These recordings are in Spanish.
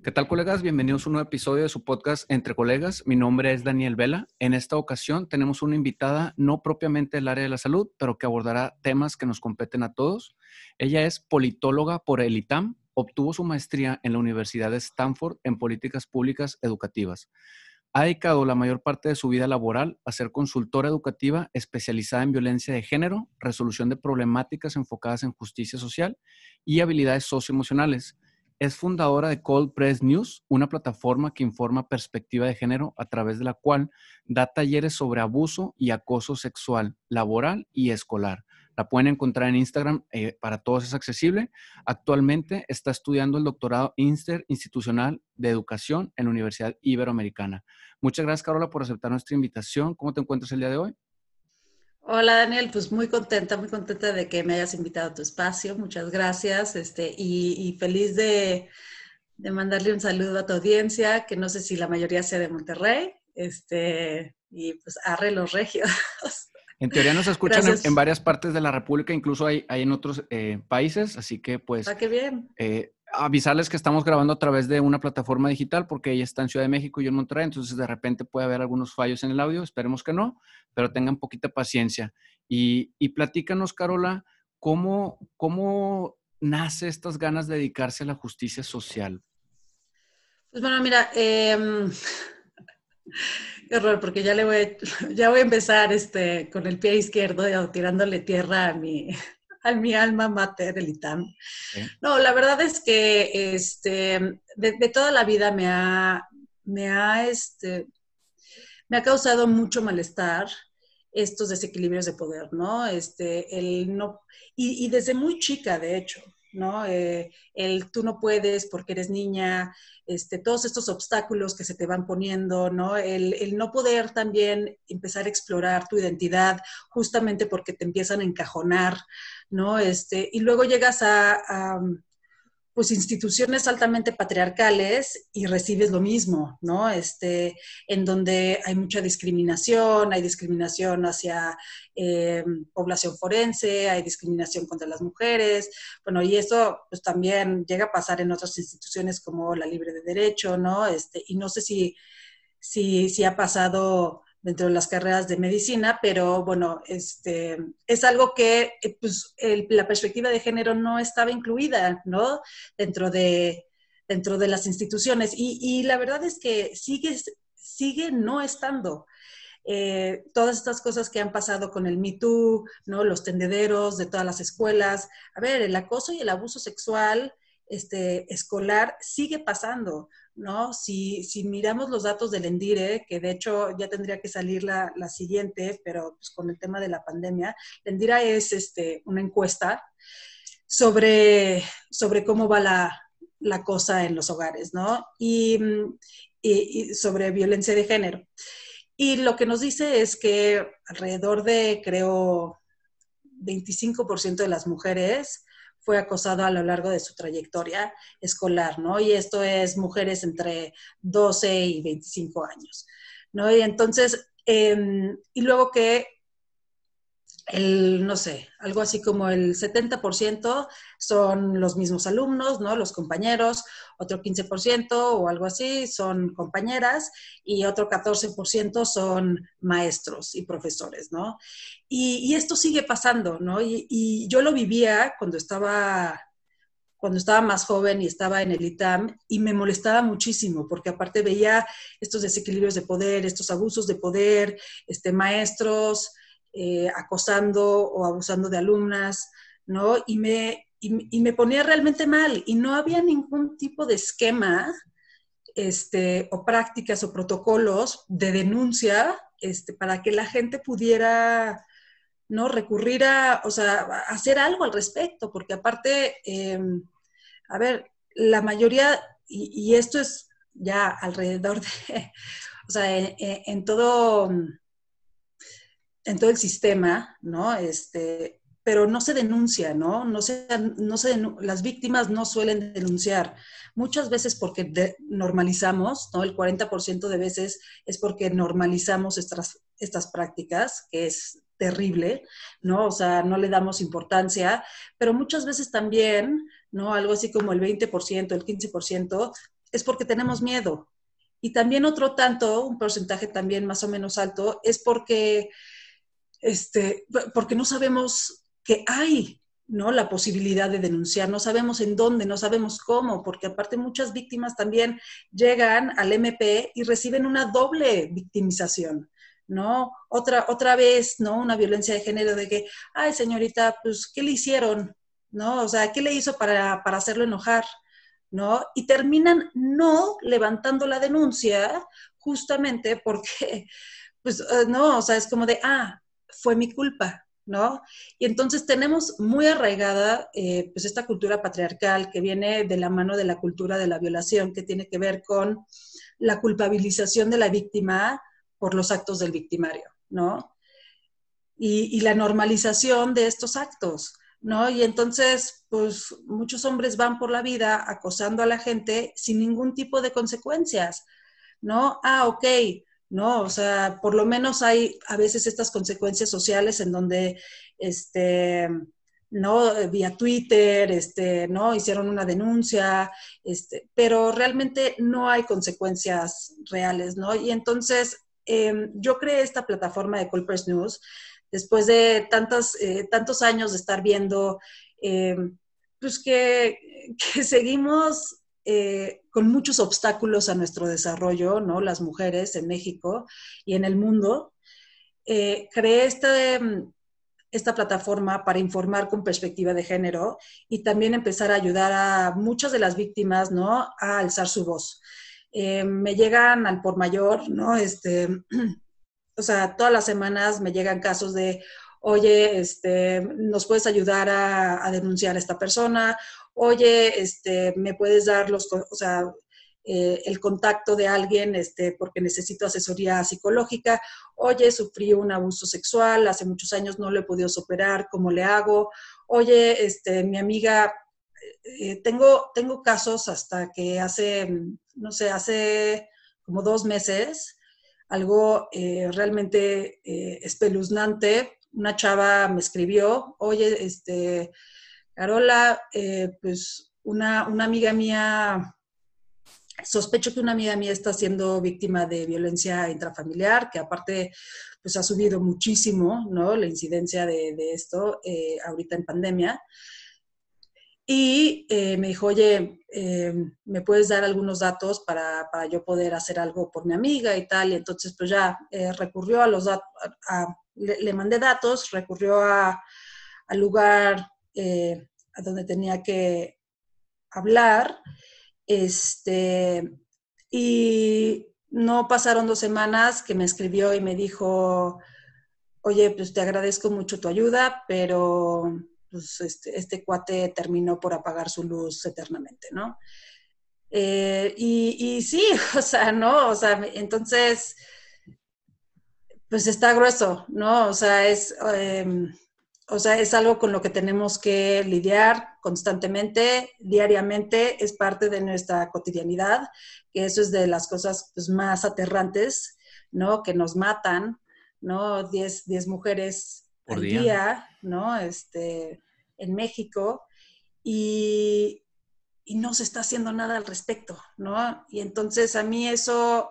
¿Qué tal, colegas? Bienvenidos a un nuevo episodio de su podcast Entre Colegas. Mi nombre es Daniel Vela. En esta ocasión tenemos una invitada no propiamente del área de la salud, pero que abordará temas que nos competen a todos. Ella es politóloga por el ITAM. Obtuvo su maestría en la Universidad de Stanford en políticas públicas educativas. Ha dedicado la mayor parte de su vida laboral a ser consultora educativa especializada en violencia de género, resolución de problemáticas enfocadas en justicia social y habilidades socioemocionales es fundadora de Cold Press News, una plataforma que informa perspectiva de género a través de la cual da talleres sobre abuso y acoso sexual, laboral y escolar. La pueden encontrar en Instagram, eh, para todos es accesible. Actualmente está estudiando el doctorado interinstitucional de educación en la Universidad Iberoamericana. Muchas gracias, Carola, por aceptar nuestra invitación. ¿Cómo te encuentras el día de hoy? Hola Daniel, pues muy contenta, muy contenta de que me hayas invitado a tu espacio. Muchas gracias este, y, feliz de, mandarle un saludo a tu audiencia, que no sé si la mayoría sea de Monterrey, este, y pues arre los regios. En teoría nos escuchan en, varias partes de la República, incluso hay, hay en otros eh, países, así que pues... Ah, qué bien. Eh, avisarles que estamos grabando a través de una plataforma digital porque ella está en Ciudad de México y yo en Monterrey, entonces de repente puede haber algunos fallos en el audio, esperemos que no, pero tengan poquita paciencia. Y, y platícanos, Carola, ¿cómo, ¿cómo nace estas ganas de dedicarse a la justicia social? Pues bueno, mira, eh, qué horror, porque ya le voy, ya voy a empezar este, con el pie izquierdo tirándole tierra a mi, a mi alma mater, el ITAM. No, la verdad es que este, de, toda la vida me ha, me ha, este, me ha causado mucho malestar estos desequilibrios de poder, ¿no? Este, el no y, y desde muy chica, de hecho, ¿no? Eh, el tú no puedes porque eres niña, este, todos estos obstáculos que se te van poniendo, ¿no? El, el, no poder también empezar a explorar tu identidad justamente porque te empiezan a encajonar, ¿no? Este, y luego llegas a pues instituciones altamente patriarcales y recibes lo mismo, ¿no? Este, en donde hay mucha discriminación, hay discriminación hacia eh, población forense, hay discriminación contra las mujeres, bueno, y eso pues también llega a pasar en otras instituciones como la Libre de Derecho, ¿no? Este, y no sé si, si, si ha pasado dentro de las carreras de medicina, pero bueno, este, es algo que eh, pues, la perspectiva de género no estaba incluida, ¿no? Dentro de, dentro de las instituciones. Y, la verdad es que sigue, sigue no estando. Eh, todas estas cosas que han pasado con el Me Too, ¿no? los tendederos de todas las escuelas. A ver, el acoso y el abuso sexual este, escolar sigue pasando. ¿No? Si, si, miramos los datos del Endire, que de hecho ya tendría que salir la, la siguiente, pero pues, con el tema de la pandemia, el Endire es este, una encuesta sobre, sobre cómo va la, la cosa en los hogares, ¿no? Y, y, y, sobre violencia de género. Y lo que nos dice es que alrededor de, creo, 25% de las mujeres fue acosado a lo largo de su trayectoria escolar, ¿no? Y esto es mujeres entre 12 y 25 años, ¿no? Y entonces, em, y luego que el, no sé, algo así como el 70% son los mismos alumnos, ¿no? Los compañeros, otro 15% o algo así son compañeras y otro 14% son maestros y profesores, ¿no? Y, esto sigue pasando, ¿no? Y, y, yo lo vivía cuando estaba cuando estaba más joven y estaba en el ITAM y me molestaba muchísimo porque aparte veía estos desequilibrios de poder, estos abusos de poder, este, maestros, eh, acosando o abusando de alumnas, ¿no? Y me, y, me ponía realmente mal y no había ningún tipo de esquema este, o prácticas o protocolos de denuncia este, para que la gente pudiera no recurrir a, o sea, hacer algo al respecto, porque aparte, em, a ver, la mayoría, y, esto es ya alrededor de, o sea, en todo en todo el sistema, ¿no? Este, pero no se denuncia, ¿no? No se, no se, las víctimas no suelen denunciar. Muchas veces porque normalizamos, ¿no? El 40% de veces es porque normalizamos estas, estas prácticas, que es terrible, ¿no? O sea, no le damos importancia, pero muchas veces también, ¿no? Algo así como el 20%, el 15%, es porque tenemos miedo. Y también otro tanto, un porcentaje también más o menos alto, es porque, este, porque no sabemos que hay ¿no? la posibilidad de denunciar, no sabemos en dónde, no sabemos cómo, porque aparte muchas víctimas también llegan al MP y reciben una doble victimización. ¿no? Otra, otra vez, ¿no? Una violencia de género de que, ay, señorita, pues, ¿qué le hicieron? ¿No? O sea, ¿qué le hizo para, para hacerlo enojar? ¿No? Y terminan no levantando la denuncia justamente porque, pues, eh, no, o sea, es como de, ah, fue mi culpa, ¿no? Y entonces tenemos muy arraigada eh, pues esta cultura patriarcal que viene de la mano de la cultura de la violación, que tiene que ver con la culpabilización de la víctima por los actos del victimario, ¿no? Y, la normalización de estos actos, ¿no? Y entonces, pues muchos hombres van por la vida acosando a la gente sin ningún tipo de consecuencias, ¿no? Ah, ok, ¿no? O sea, por lo menos hay a veces estas consecuencias sociales en donde, este, ¿no? Vía Twitter, este, ¿no? Hicieron una denuncia, este, pero realmente no hay consecuencias reales, ¿no? Y entonces Em, yo creé esta plataforma de Culpers News después de tantos, eh, tantos años de estar viendo em, pues que, seguimos eh, con muchos obstáculos a nuestro desarrollo, ¿no? Las mujeres en México y en el mundo. Eh, creé esta, esta plataforma para informar con perspectiva de género y también empezar a ayudar a muchas de las víctimas, ¿no? A alzar su voz. Eh, me llegan al por mayor, ¿no? Este, o sea, todas las semanas me llegan casos de, oye, este, ¿nos puedes ayudar a, denunciar a esta persona? Oye, este, ¿me puedes dar los, o sea, eh, el contacto de alguien este, porque necesito asesoría psicológica? Oye, sufrí un abuso sexual, hace muchos años no lo he podido superar, ¿cómo le hago? Oye, este, mi amiga eh, tengo, tengo casos hasta que hace, no sé, hace como dos meses, algo eh, realmente eh, espeluznante. Una chava me escribió, oye, este, Carola, pues una, una amiga mía sospecho que una amiga mía está siendo víctima de violencia intrafamiliar, que aparte pues ha subido muchísimo, ¿no? La incidencia de, esto ahorita en pandemia. Y eh, me dijo, oye, eh, ¿me puedes dar algunos datos para, para, yo poder hacer algo por mi amiga y tal? Y entonces, pues ya eh, recurrió a los datos, le, mandé datos, recurrió a, al lugar a donde tenía que hablar, este, y no pasaron dos semanas que me escribió y me dijo, oye, pues te agradezco mucho tu ayuda, pero pues este, este, cuate terminó por apagar su luz eternamente, ¿no? Eh, y, sí, o sea, ¿no? O sea, entonces, pues está grueso, ¿no? O sea, es, em, o sea, es algo con lo que tenemos que lidiar constantemente, diariamente, es parte de nuestra cotidianidad, que eso es de las cosas pues, más aterrantes, ¿no? Que nos matan, ¿no? Diez, diez mujeres por día. ¿no? Este, en México y, no se está haciendo nada al respecto, ¿no? Y entonces a mí eso,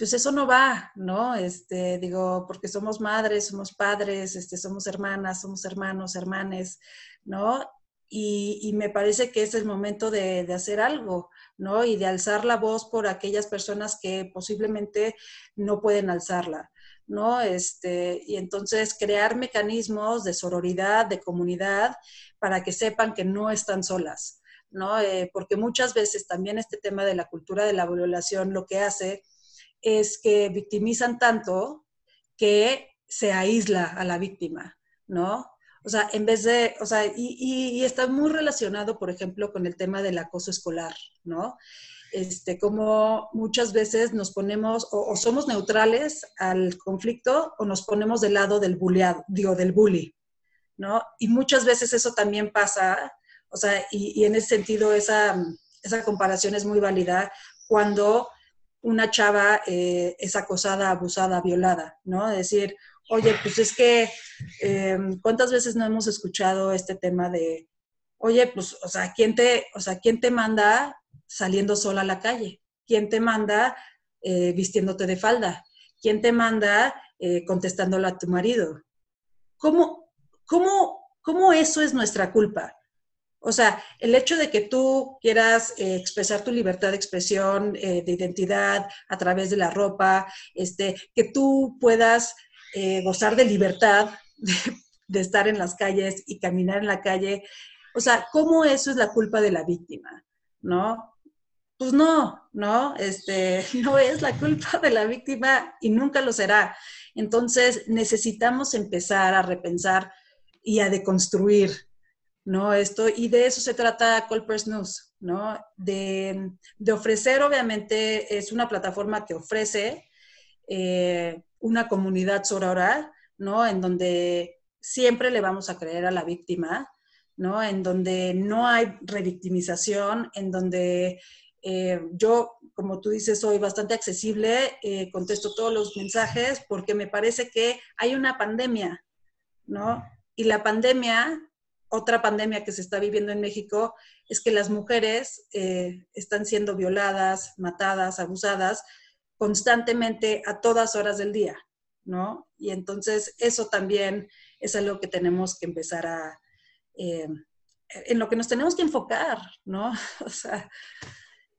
pues eso no va, ¿no? Este, digo, porque somos madres, somos padres, este, somos hermanas, somos hermanos, hermanes, ¿no? Y, me parece que es el momento de, de, hacer algo, ¿no? Y de alzar la voz por aquellas personas que posiblemente no pueden alzarla. ¿no? Este, y entonces crear mecanismos de sororidad, de comunidad, para que sepan que no están solas, ¿no? Eh, porque muchas veces también este tema de la cultura de la violación lo que hace es que victimizan tanto que se aísla a la víctima, ¿no? O sea, en vez de, o sea, y, está muy relacionado, por ejemplo, con el tema del acoso escolar, ¿no? este, como muchas veces nos ponemos o, somos neutrales al conflicto o nos ponemos del lado del bulleado, digo, del bully, ¿no? Y muchas veces eso también pasa, o sea, y, en ese sentido esa, esa, comparación es muy válida cuando una chava eh, es acosada, abusada, violada, ¿no? Decir, oye, pues es que, em, ¿cuántas veces no hemos escuchado este tema de, oye, pues, o sea, ¿quién te, o sea, ¿quién te manda saliendo sola a la calle? ¿Quién te manda eh, vistiéndote de falda? ¿Quién te manda eh, contestándole a tu marido? ¿Cómo, cómo, ¿Cómo eso es nuestra culpa? O sea, el hecho de que tú quieras eh, expresar tu libertad de expresión, de identidad a través de la ropa, este, que tú puedas gozar de libertad de, de, estar en las calles y caminar en la calle. O sea, ¿cómo eso es la culpa de la víctima? ¿No? Pues no, no, este, no es la culpa de la víctima y nunca lo será. Entonces necesitamos empezar a repensar y a deconstruir, ¿no? Esto, y de eso se trata Colpers News, ¿no? De, ofrecer, obviamente, es una plataforma que ofrece eh, una comunidad sororal, ¿no? En donde siempre le vamos a creer a la víctima, ¿no? En donde no hay revictimización, en donde eh, yo, como tú dices, soy bastante accesible, eh, contesto todos los mensajes porque me parece que hay una pandemia, ¿no? Y la pandemia, otra pandemia que se está viviendo en México, es que las mujeres eh, están siendo violadas, matadas, abusadas constantemente a todas horas del día, ¿no? Y entonces eso también es algo que tenemos que empezar a, en lo que nos tenemos que enfocar, ¿no? O sea,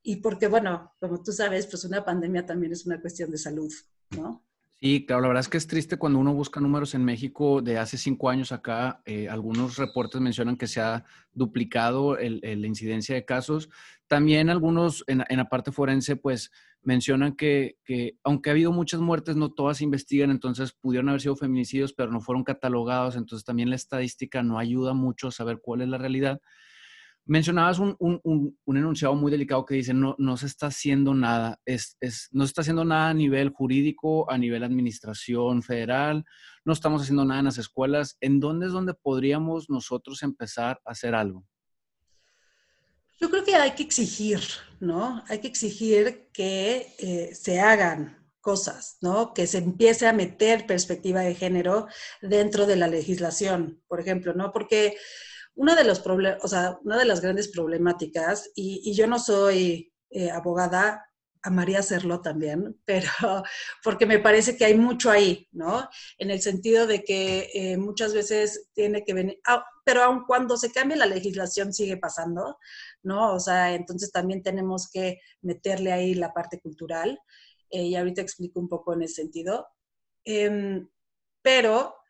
y porque, bueno, como tú sabes, pues una pandemia también es una cuestión de salud, ¿no? Sí, claro, la verdad es que es triste cuando uno busca números en México de hace cinco años acá. Eh, algunos reportes mencionan que se ha duplicado la incidencia de casos. También algunos en, la parte forense, pues mencionan que, que, aunque ha habido muchas muertes, no todas se investigan, entonces pudieron haber sido feminicidios, pero no fueron catalogados. Entonces también la estadística no ayuda mucho a saber cuál es la realidad. Mencionabas un, un, un, enunciado muy delicado que dice, no, no se está haciendo nada, es, es, no se está haciendo nada a nivel jurídico, a nivel administración federal, no estamos haciendo nada en las escuelas. ¿En dónde es donde podríamos nosotros empezar a hacer algo? Yo creo que hay que exigir, ¿no? Hay que exigir que eh, se hagan cosas, ¿no? Que se empiece a meter perspectiva de género dentro de la legislación, por ejemplo, ¿no? Porque una de los problemas, o sea, una de las grandes problemáticas, y, yo no soy eh, abogada, amaría hacerlo también, pero porque me parece que hay mucho ahí, ¿no? En el sentido de que eh, muchas veces tiene que venir, ah, pero aun cuando se cambie la legislación sigue pasando, ¿no? O sea, entonces también tenemos que meterle ahí la parte cultural, eh, y ahorita explico un poco en ese sentido. Em, pero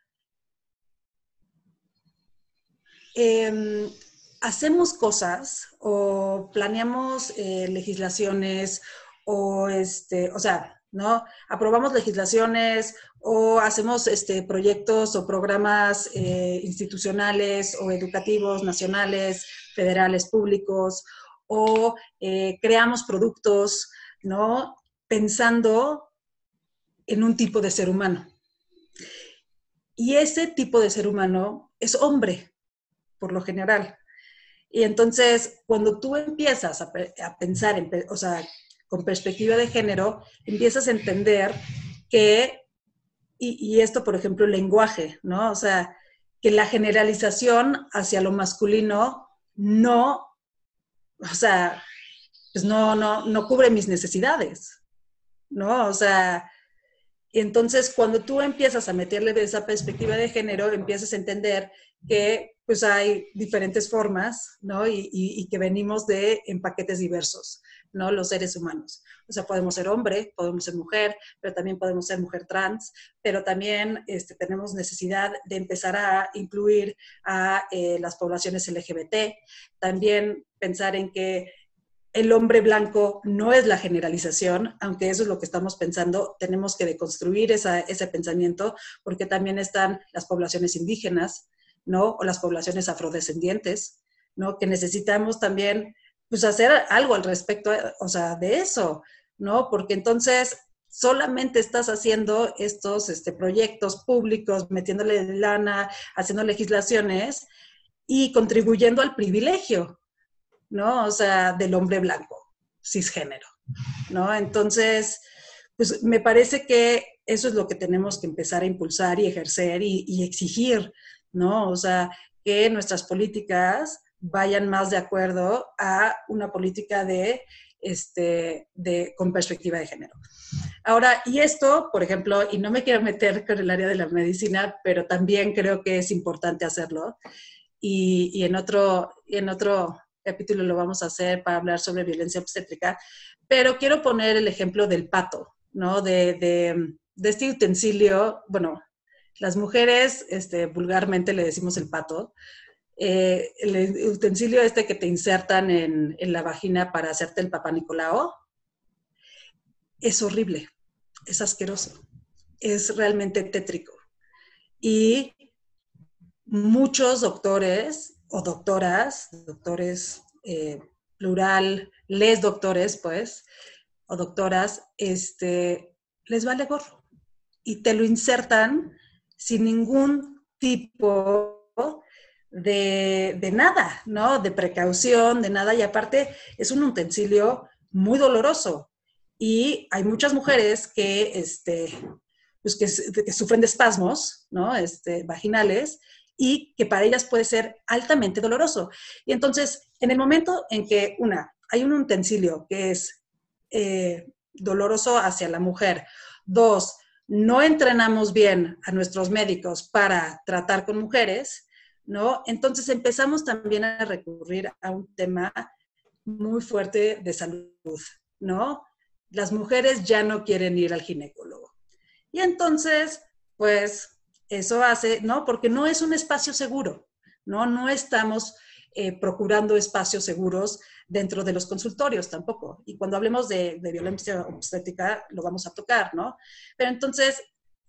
Em, hacemos cosas o planeamos eh, legislaciones o, este, o sea, ¿no? Aprobamos legislaciones o hacemos este, proyectos o programas eh, institucionales o educativos, nacionales, federales, públicos, o eh, creamos productos, ¿no? Pensando en un tipo de ser humano. Y ese tipo de ser humano es hombre, por lo general. Y entonces, cuando tú empiezas a, pensar, en, o sea, con perspectiva de género, empiezas a entender que, y, esto, por ejemplo, el lenguaje, ¿no? O sea, que la generalización hacia lo masculino no, o sea, pues no, no, no cubre mis necesidades, ¿no? O sea, entonces cuando tú empiezas a meterle esa perspectiva de género, empiezas a entender que pues hay diferentes formas, ¿no? Y, que venimos de en paquetes diversos, ¿no? Los seres humanos. O sea, podemos ser hombre, podemos ser mujer, pero también podemos ser mujer trans, pero también este, tenemos necesidad de empezar a incluir a eh, las poblaciones LGBT, también pensar en que el hombre blanco no es la generalización, aunque eso es lo que estamos pensando, tenemos que deconstruir ese pensamiento porque también están las poblaciones indígenas, ¿no? O las poblaciones afrodescendientes, ¿no? Que necesitamos también, pues, hacer algo al respecto, o sea, de eso, ¿no? Porque entonces solamente estás haciendo estos este, proyectos públicos, metiéndole lana, haciendo legislaciones y contribuyendo al privilegio, ¿no? O sea, del hombre blanco, cisgénero, ¿no? Entonces, pues me parece que eso es lo que tenemos que empezar a impulsar y ejercer y, exigir ¿no? O sea, que nuestras políticas vayan más de acuerdo a una política de, este, de, con perspectiva de género. Ahora, y esto, por ejemplo, y no me quiero meter con el área de la medicina, pero también creo que es importante hacerlo. Y, y en, otro, en otro capítulo lo vamos a hacer para hablar sobre violencia obstétrica, pero quiero poner el ejemplo del pato, ¿no? De, de, de este utensilio, bueno, las mujeres este, vulgarmente le decimos el pato, eh, el utensilio este que te insertan en, en, la vagina para hacerte el papá Nicolao, es horrible, es asqueroso, es realmente tétrico. Y muchos doctores o doctoras, doctores eh, plural, les doctores, pues, o doctoras, este, les vale gorro. Y te lo insertan sin ningún tipo de, de, nada, ¿no? De precaución, de nada. Y aparte es un utensilio muy doloroso. Y hay muchas mujeres que, este, pues que, sufren de espasmos, ¿no? Este, vaginales y que para ellas puede ser altamente doloroso. Y entonces, en el momento en que, una, hay un utensilio que es eh, doloroso hacia la mujer, dos, no entrenamos bien a nuestros médicos para tratar con mujeres, ¿no? Entonces empezamos también a recurrir a un tema muy fuerte de salud, ¿no? Las mujeres ya no quieren ir al ginecólogo. Y entonces, pues eso hace, ¿no? Porque no es un espacio seguro, ¿no? No estamos eh, procurando espacios seguros dentro de los consultorios tampoco. Y cuando hablemos de, violencia obstétrica, lo vamos a tocar, ¿no? Pero entonces,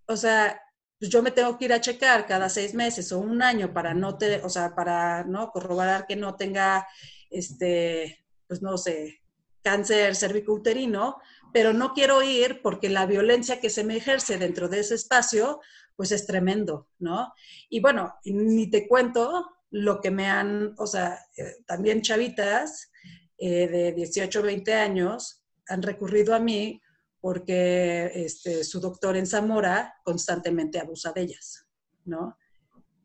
o sea, pues yo me tengo que ir a checar cada seis meses o un año para no te, o sea, para no corroborar que no tenga, este, pues no sé, cáncer cervicouterino, pero no quiero ir porque la violencia que se me ejerce dentro de ese espacio, pues es tremendo, ¿no? Y bueno, ni te cuento lo que me han, o sea, eh, también chavitas eh, de 18, 20 años han recurrido a mí porque este, su doctor en Zamora constantemente abusa de ellas, ¿no?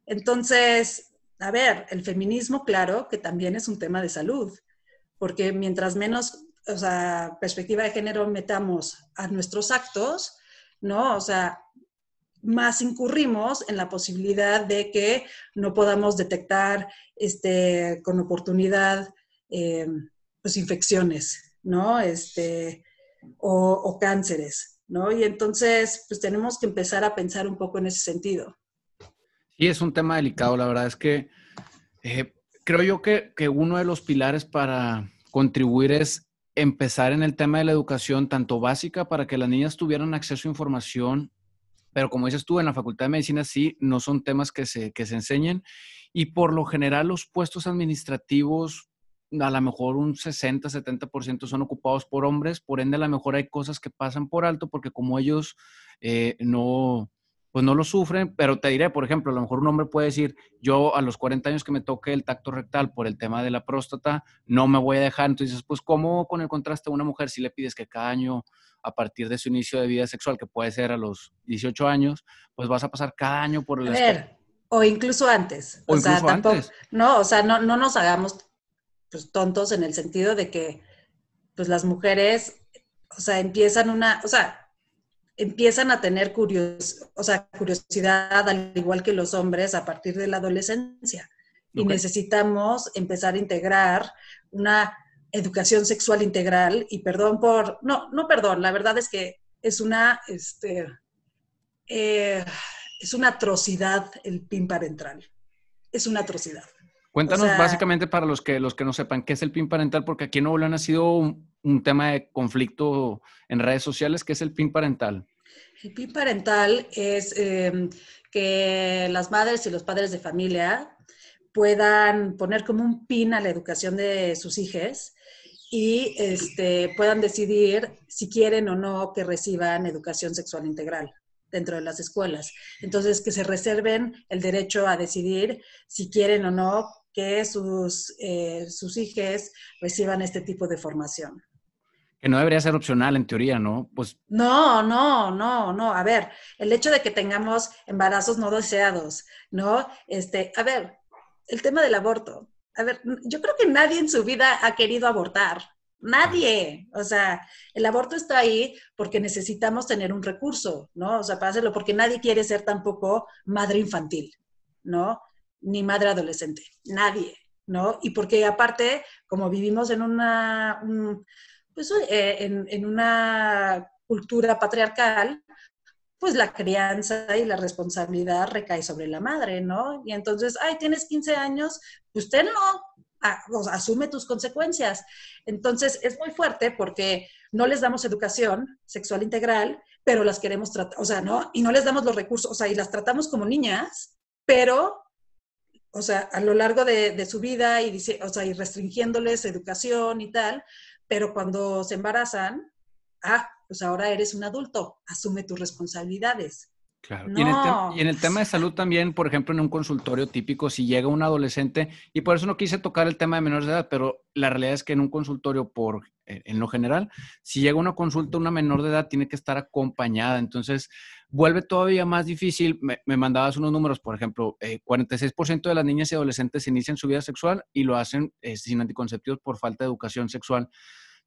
Entonces, a ver, el feminismo, claro, que también es un tema de salud, porque mientras menos, o sea, perspectiva de género metamos a nuestros actos, ¿no? O sea, más incurrimos en la posibilidad de que no podamos detectar este, con oportunidad eh, infecciones, ¿no? Este, o, o, cánceres, ¿no? Y entonces, pues tenemos que empezar a pensar un poco en ese sentido. Sí, es un tema delicado. La verdad es que eh, creo yo que, que uno de los pilares para contribuir es empezar en el tema de la educación, tanto básica, para que las niñas tuvieran acceso a información pero como dices tú, en la Facultad de Medicina sí, no son temas que se, que se enseñen y por lo general los puestos administrativos, a lo mejor un 60, 70% son ocupados por hombres, por ende a lo mejor hay cosas que pasan por alto porque como ellos eh, no, pues no lo sufren, pero te diré, por ejemplo, a lo mejor un hombre puede decir, yo a los 40 años que me toque el tacto rectal por el tema de la próstata, no me voy a dejar. Entonces, pues, ¿cómo con el contraste a una mujer si le pides que cada año a partir de su inicio de vida sexual, que puede ser a los 18 años, pues vas a pasar cada año por el... A ver, o incluso antes. O, sea, tampoco, No, o sea, no, no nos hagamos pues, tontos en el sentido de que pues las mujeres, o sea, empiezan una, o sea, empiezan a tener curios, o sea, curiosidad, al igual que los hombres, a partir de la adolescencia. Y necesitamos empezar a integrar una educación sexual integral y perdón por, no, no perdón, la verdad es que es una, este, eh, es una atrocidad el PIN parental. Es una atrocidad. Cuéntanos básicamente para los que, los que no sepan qué es el PIN parental, porque aquí en Nuevo León ha sido un, un, tema de conflicto en redes sociales. ¿Qué es el PIN parental? El PIN parental es eh, que las madres y los padres de familia puedan poner como un PIN a la educación de sus hijos y este, puedan decidir si quieren o no que reciban educación sexual integral dentro de las escuelas. Entonces, que se reserven el derecho a decidir si quieren o no que sus, eh, sus hijos reciban este tipo de formación. Que no debería ser opcional en teoría, ¿no? Pues... No, no, no, no. A ver, el hecho de que tengamos embarazos no deseados, ¿no? Este, a ver, el tema del aborto. a ver, yo creo que nadie en su vida ha querido abortar. Nadie. O sea, el aborto está ahí porque necesitamos tener un recurso, ¿no? O sea, para hacerlo, porque nadie quiere ser tampoco madre infantil, ¿no? Ni madre adolescente. Nadie, ¿no? Y porque aparte, como vivimos en una, pues, eh, en una cultura patriarcal, pues la crianza y la responsabilidad recae sobre la madre, ¿no? Y entonces, ay, tienes 15 años, usted no, asume tus consecuencias. Entonces, es muy fuerte porque no les damos educación sexual integral, pero las queremos tratar, o sea, ¿no? Y no les damos los recursos, o sea, y las tratamos como niñas, pero, o sea, a lo largo de, su vida y, o sea, y restringiéndoles educación y tal, pero cuando se embarazan, ah, pues ahora eres un adulto, asume tus responsabilidades. Claro. Y, en el tema de salud también, por ejemplo, en un consultorio típico, si llega un adolescente, y por eso no quise tocar el tema de menores de edad, pero la realidad es que en un consultorio, por, eh, en lo general, si llega una consulta, una menor de edad tiene que estar acompañada. Entonces, vuelve todavía más difícil. Me, mandabas unos números, por ejemplo, 46% eh, de las niñas y adolescentes inician su vida sexual y lo hacen eh, sin anticonceptivos por falta de educación sexual.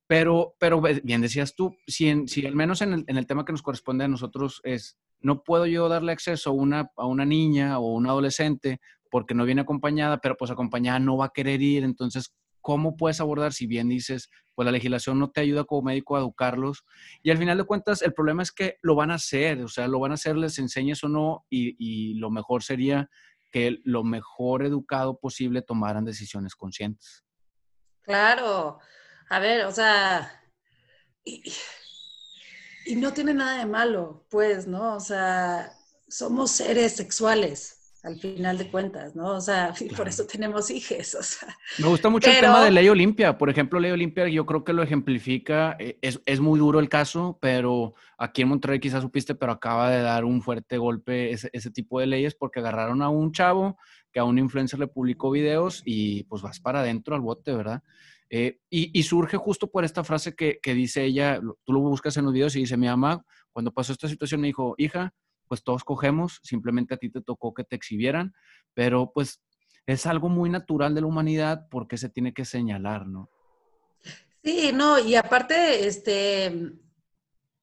Pero, pero bien decías tú, si, si al menos en el, en el, tema que nos corresponde a nosotros es, no puedo yo darle acceso a una, a una niña o un adolescente porque no viene acompañada, pero pues acompañada no va a querer ir, entonces, ¿cómo puedes abordar si bien dices, pues la legislación no te ayuda como médico a educarlos? Y al final de cuentas, el problema es que lo van a hacer, o sea, lo van a hacer, les enseñes o no, y, y lo mejor sería que lo mejor educado posible tomaran decisiones conscientes. Claro, a ver, o sea, y, no tiene nada de malo, pues, ¿no? O sea, somos seres sexuales al final de cuentas, ¿no? O sea, y por eso tenemos hijos, o sea. Me gusta mucho el tema de Ley Olimpia. Por ejemplo, Ley Olimpia yo creo que lo ejemplifica. Eh, es, es, muy duro el caso, pero aquí en Monterrey quizás supiste, pero acaba de dar un fuerte golpe ese, ese tipo de leyes porque agarraron a un chavo que a un influencer le publicó videos y pues vas para adentro al bote, ¿verdad? Eh, y, surge justo por esta frase que, dice ella, tú lo buscas en los videos y dice, mi mamá, cuando pasó esta situación me dijo, hija, pues todos cogemos, simplemente a ti te tocó que te exhibieran, pero pues es algo muy natural de la humanidad porque se tiene que señalar, ¿no? Sí, no, y aparte, este,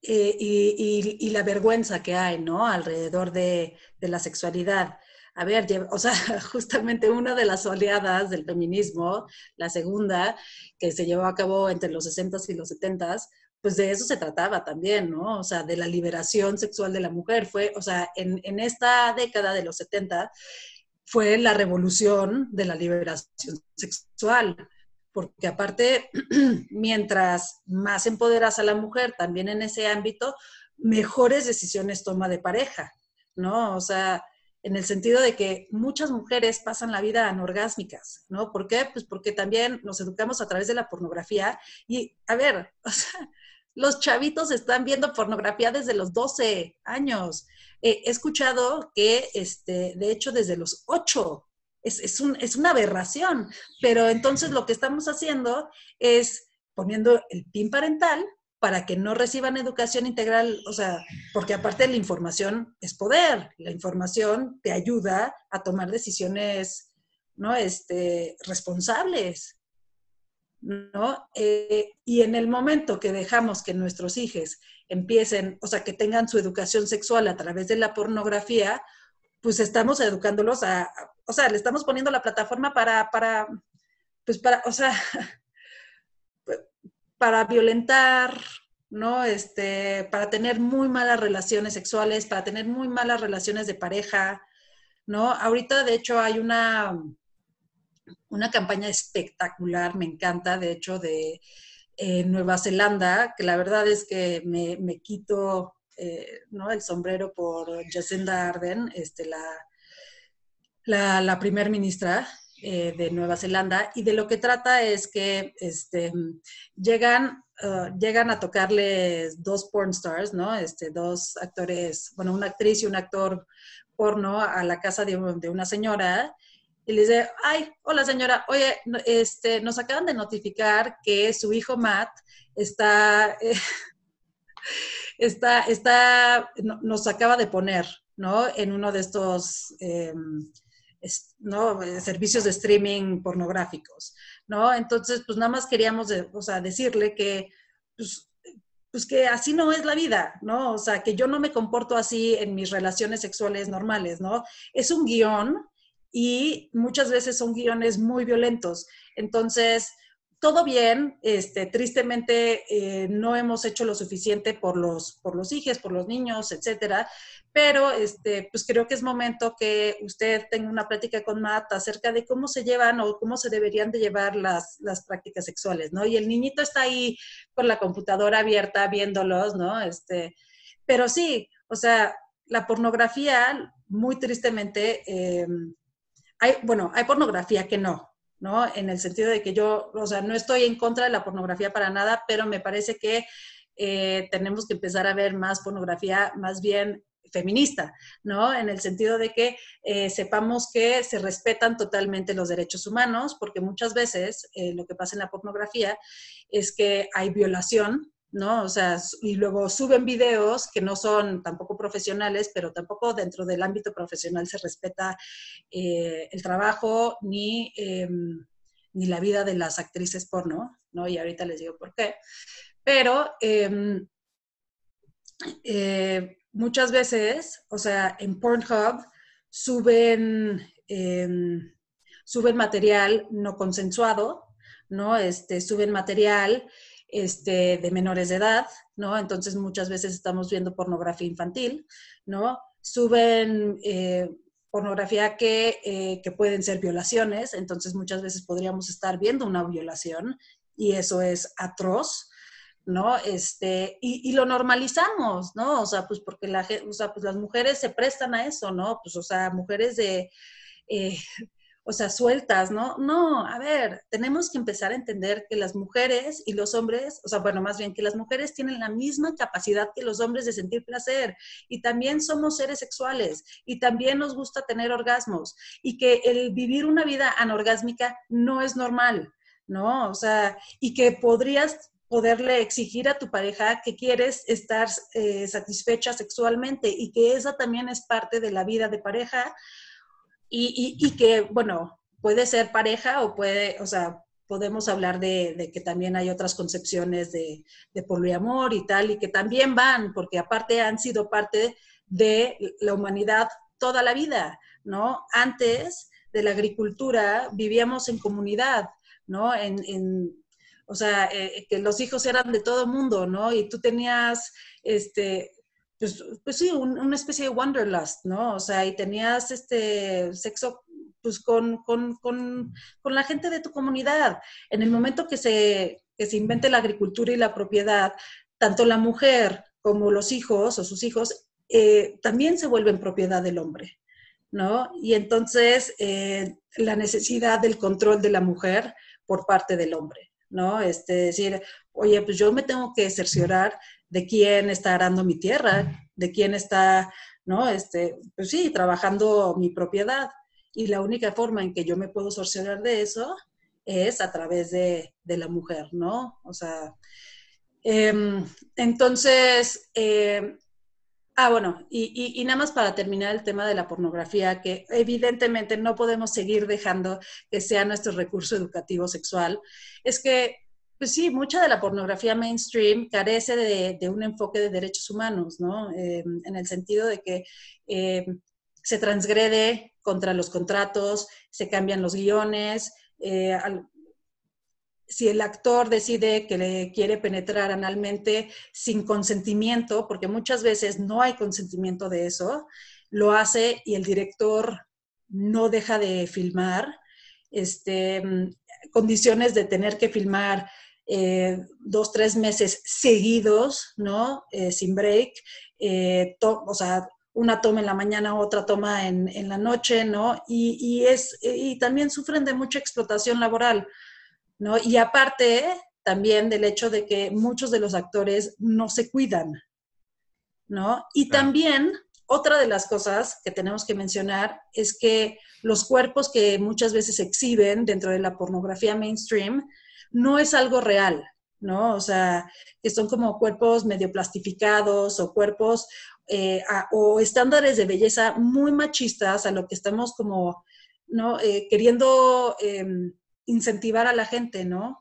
eh, y, la vergüenza que hay, ¿no? Alrededor de, de la sexualidad a ver, o sea, justamente una de las oleadas del feminismo, la segunda, que se llevó a cabo entre los 60s y los 70s, pues de eso se trataba también, ¿no? O sea, de la liberación sexual de la mujer. Fue, o sea, en, en esta década de los 70 fue la revolución de la liberación sexual, porque aparte, mientras más empoderas a la mujer también en ese ámbito, mejores decisiones toma de pareja, ¿no? O sea, en el sentido de que muchas mujeres pasan la vida anorgásmicas, ¿no? ¿Por qué? Pues porque también nos educamos a través de la pornografía y, a ver, o sea, los chavitos están viendo pornografía desde los 12 años. He escuchado que, este, de hecho, desde los 8 es, es, un, es una aberración, pero entonces lo que estamos haciendo es poniendo el PIN parental para que no reciban educación integral, o sea, porque aparte la información es poder, la información te ayuda a tomar decisiones, ¿no? Este, responsables, ¿no? Eh, y en el momento que dejamos que nuestros hijos empiecen, o sea, que tengan su educación sexual a través de la pornografía, pues estamos educándolos a, o sea, le estamos poniendo la plataforma para, para, pues para, o sea, para violentar, ¿no? Este, para tener muy malas relaciones sexuales, para tener muy malas relaciones de pareja, ¿no? Ahorita, de hecho, hay una, una campaña espectacular, me encanta, de hecho, de eh, Nueva Zelanda, que la verdad es que me, quito eh, ¿no? el sombrero por Jacinda Arden, este, la, la, la primer ministra, eh, de Nueva Zelanda y de lo que trata es que este, llegan, uh, llegan a tocarles dos porn stars, ¿no? Este, dos actores, bueno, una actriz y un actor porno a la casa de, una señora y le dice, ay, hola señora, oye, este, nos acaban de notificar que su hijo Matt está, está, está, nos acaba de poner, ¿no? En uno de estos... Em, ¿no? servicios de streaming pornográficos, ¿no? Entonces, pues nada más queríamos o sea, decirle que, pues, pues, que así no es la vida, ¿no? O sea, que yo no me comporto así en mis relaciones sexuales normales, ¿no? Es un guion y muchas veces son guiones muy violentos. Entonces, todo bien, este, tristemente eh, no hemos hecho lo suficiente por los, por los hijos, por los niños, etcétera, pero este, pues creo que es momento que usted tenga una plática con Matt acerca de cómo se llevan o cómo se deberían de llevar las, las prácticas sexuales, ¿no? Y el niñito está ahí con la computadora abierta viéndolos, ¿no? Este, pero sí, o sea, la pornografía, muy tristemente, eh, bueno, hay pornografía que no, ¿no? En el sentido de que yo, o sea, no estoy en contra de la pornografía para nada, pero me parece que eh, tenemos que empezar a ver más pornografía más bien feminista, ¿no? En el sentido de que eh, sepamos que se respetan totalmente los derechos humanos, porque muchas veces eh, lo que pasa en la pornografía es que hay violación ¿no? O sea, y luego suben videos que no son tampoco profesionales, pero tampoco dentro del ámbito profesional se respeta eh, el trabajo ni, em, ni, la vida de las actrices porno, ¿no? Y ahorita les digo por qué. Pero em, eh, muchas veces, o sea, en Pornhub suben, em, suben material no consensuado, ¿no? Este, suben material este, de menores de edad, ¿no? Entonces muchas veces estamos viendo pornografía infantil, ¿no? Suben eh, pornografía que, eh, que pueden ser violaciones, entonces muchas veces podríamos estar viendo una violación y eso es atroz, ¿no? Este, y, y, lo normalizamos, ¿no? O sea, pues porque la, o sea, pues las mujeres se prestan a eso, ¿no? Pues, o sea, mujeres de, eh, o sea, sueltas, ¿no? No, a ver, tenemos que empezar a entender que las mujeres y los hombres, o sea, bueno, más bien que las mujeres tienen la misma capacidad que los hombres de sentir placer y también somos seres sexuales y también nos gusta tener orgasmos y que el vivir una vida anorgásmica no es normal, ¿no? O sea, y que podrías poderle exigir a tu pareja que quieres estar eh, satisfecha sexualmente y que esa también es parte de la vida de pareja y, que, bueno, puede ser pareja o puede, o sea, podemos hablar de, que también hay otras concepciones de, de, poliamor y tal, y que también van, porque aparte han sido parte de la humanidad toda la vida, ¿no? Antes de la agricultura vivíamos en comunidad, ¿no? En, o sea, eh, que los hijos eran de todo mundo, ¿no? Y tú tenías, este, pues, pues sí, una especie de wanderlust, ¿no? O sea, y tenías este sexo pues con, con, con, con, la gente de tu comunidad. En el momento que se, que se invente la agricultura y la propiedad, tanto la mujer como los hijos o sus hijos eh, también se vuelven propiedad del hombre, ¿no? Y entonces eh, la necesidad del control de la mujer por parte del hombre, ¿no? Este, decir, oye, pues yo me tengo que cerciorar de quién está arando mi tierra, de quién está, ¿no? Este, pues sí, trabajando mi propiedad. Y la única forma en que yo me puedo sorcionar de eso es a través de, la mujer, ¿no? O sea, em, entonces, em, ah, bueno, y, y, nada más para terminar el tema de la pornografía, que evidentemente no podemos seguir dejando que sea nuestro recurso educativo sexual, es que pues sí, mucha de la pornografía mainstream carece de, un enfoque de derechos humanos, ¿no? Eh, en el sentido de que eh, se transgrede contra los contratos, se cambian los guiones, eh, si el actor decide que le quiere penetrar analmente sin consentimiento, porque muchas veces no hay consentimiento de eso, lo hace y el director no deja de filmar, este, condiciones de tener que filmar eh, dos, tres meses seguidos, ¿no? Eh, sin break, eh, o sea, una toma en la mañana, otra toma en, en la noche, ¿no? Y, y, es, y también sufren de mucha explotación laboral, ¿no? Y aparte también del hecho de que muchos de los actores no se cuidan, ¿no? Y también otra de las cosas que tenemos que mencionar es que los cuerpos que muchas veces exhiben dentro de la pornografía mainstream no es algo real, ¿no? O sea, que son como cuerpos medio plastificados o cuerpos eh, o estándares de belleza muy machistas a lo que estamos como ¿no? Eh, queriendo em, incentivar a la gente, ¿no?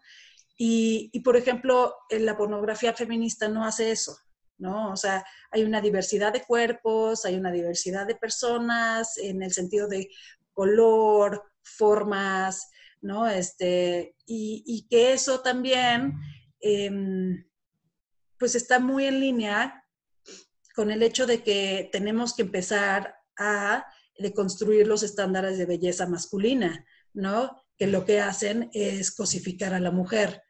Y, y, por ejemplo, la pornografía feminista no hace eso, ¿no? O sea, hay una diversidad de cuerpos, hay una diversidad de personas en el sentido de color, formas, ¿no? Este, y, y que eso también, eh, pues está muy en línea con el hecho de que tenemos que empezar a deconstruir los estándares de belleza masculina, ¿no? Que lo que hacen es cosificar a la mujer,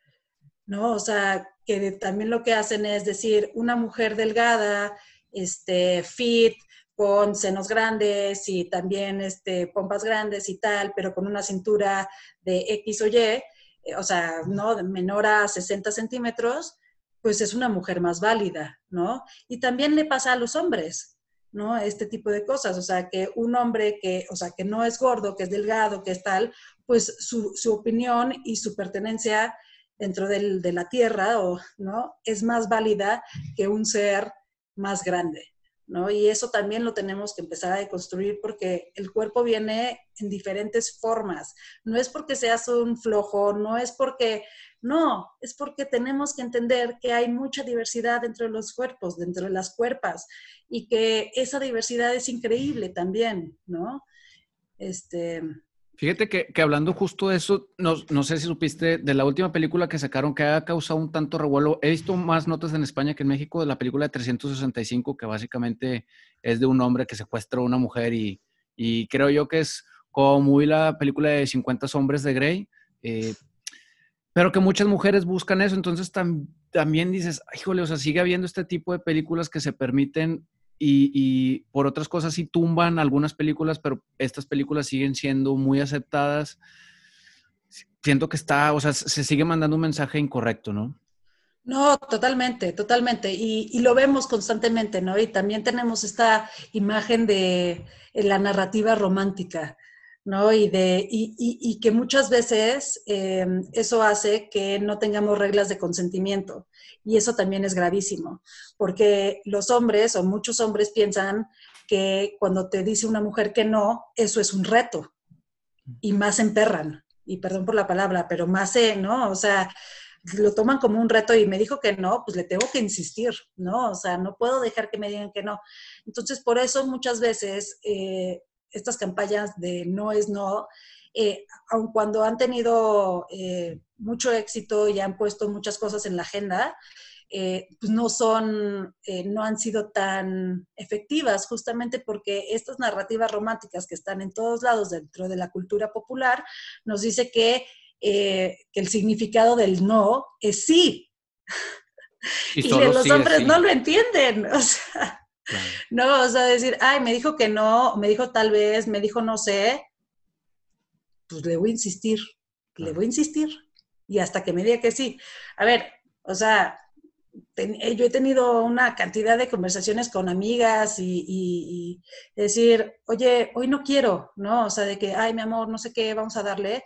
¿no? O sea, que también lo que hacen es decir, una mujer delgada, este, fit, con senos grandes y también este, pompas grandes y tal, pero con una cintura de X o Y, eh, o sea, ¿no? menor a 60 centímetros, pues es una mujer más válida, ¿no? Y también le pasa a los hombres, ¿no? Este tipo de cosas, o sea, que un hombre que, o sea, que no es gordo, que es delgado, que es tal, pues su, su opinión y su pertenencia dentro del, de la tierra, o, ¿no? Es más válida que un ser más grande, ¿no? Y eso también lo tenemos que empezar a deconstruir porque el cuerpo viene en diferentes formas. No es porque seas un flojo, no es porque, no, es porque tenemos que entender que hay mucha diversidad dentro de los cuerpos, dentro de las cuerpas, y que esa diversidad es increíble también, ¿no? Este, Fíjate que, que, hablando justo de eso, no, no, sé si supiste de la última película que sacaron que ha causado un tanto revuelo. He visto más notas en España que en México de la película de 365, que básicamente es de un hombre que secuestra a una mujer y, y creo yo que es como muy la película de 50 hombres de Grey, eh, pero que muchas mujeres buscan eso. Entonces tam, también dices, híjole, o sea, sigue habiendo este tipo de películas que se permiten y, por otras cosas sí tumban algunas películas, pero estas películas siguen siendo muy aceptadas. Siento que está, o sea, se sigue mandando un mensaje incorrecto, ¿no? No, totalmente, totalmente. Y, y, lo vemos constantemente, ¿no? Y también tenemos esta imagen de la narrativa romántica, ¿no? Y, de, y, y que muchas veces eh, eso hace que no tengamos reglas de consentimiento. Y eso también es gravísimo, porque los hombres o muchos hombres piensan que cuando te dice una mujer que no, eso es un reto. Y más emperran. Y perdón por la palabra, pero más, eh, ¿no? O sea, lo toman como un reto y me dijo que no, pues le tengo que insistir, ¿no? O sea, no puedo dejar que me digan que no. Entonces, por eso muchas veces eh, estas campañas de no es no, eh, aun cuando han tenido mucho éxito y han puesto muchas cosas en la agenda, eh, pues no son, eh, no han sido tan efectivas, justamente porque estas narrativas románticas que están en todos lados dentro de la cultura popular nos dice que, eh, que el significado del no es sí. Y, y los sí hombres no lo entienden. O sea, claro. no, o sea, decir, ay, me dijo que no, me dijo tal vez, me dijo no sé, pues le voy a insistir, claro. le voy a insistir. Y hasta que me diga que sí. A ver, o sea, ten, yo he tenido una cantidad de conversaciones con amigas y, y, y, decir, oye, hoy no quiero, ¿no? O sea, de que, ay, mi amor, no sé qué, vamos a darle.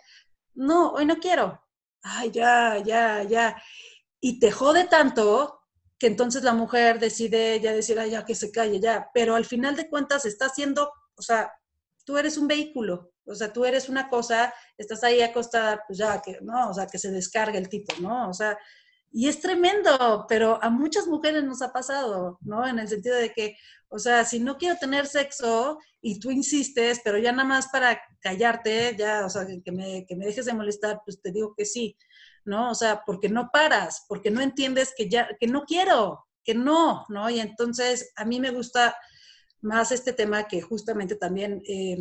No, hoy no quiero. Ay, ya, ya, ya. Y te jode tanto que entonces la mujer decide ya decir, ay, ya que se calle, ya. Pero al final de cuentas está haciendo, o sea, tú eres un vehículo, o sea, tú eres una cosa, estás ahí acostada, pues ya, que, ¿no? O sea, que se descargue el tipo, ¿no? O sea, y es tremendo, pero a muchas mujeres nos ha pasado, ¿no? En el sentido de que, o sea, si no quiero tener sexo y tú insistes, pero ya nada más para callarte, ya, o sea, que me, que me dejes de molestar, pues te digo que sí, ¿no? O sea, porque no paras, porque no entiendes que ya, que no quiero, que no, ¿no? Y entonces a mí me gusta más este tema que justamente también eh,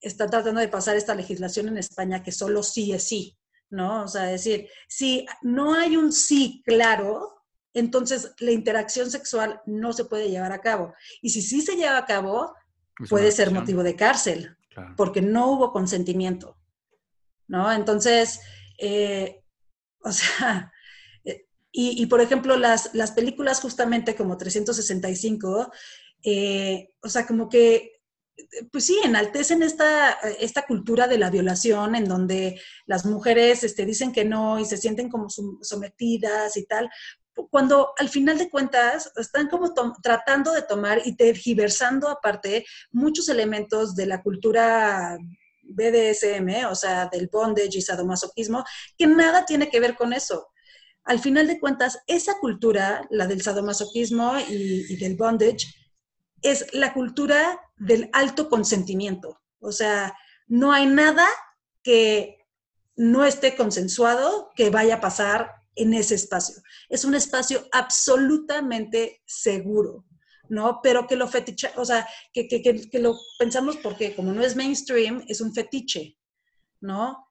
está tratando de pasar esta legislación en España que solo sí es sí, ¿no? O sea, decir, si no hay un sí claro, entonces la interacción sexual no se puede llevar a cabo. Y si sí se lleva a cabo, es puede ser motivo de cárcel, claro. porque no hubo consentimiento, ¿no? Entonces, eh, o sea, eh, y, y, por ejemplo, las, las películas justamente como 365, eh, o sea, como que pues sí, enaltecen esta, esta cultura de la violación en donde las mujeres este, dicen que no y se sienten como sometidas y tal, cuando al final de cuentas están como tratando de tomar y tergiversando aparte muchos elementos de la cultura BDSM, o sea, del bondage y sadomasoquismo, que nada tiene que ver con eso. Al final de cuentas, esa cultura, la del sadomasoquismo y, y del bondage, es la cultura del alto consentimiento. O sea, no hay nada que no esté consensuado que vaya a pasar en ese espacio. Es un espacio absolutamente seguro. ¿no? Pero que lo fetiche, o sea, que, que, que, lo pensamos porque como no es mainstream, es un fetiche, ¿no?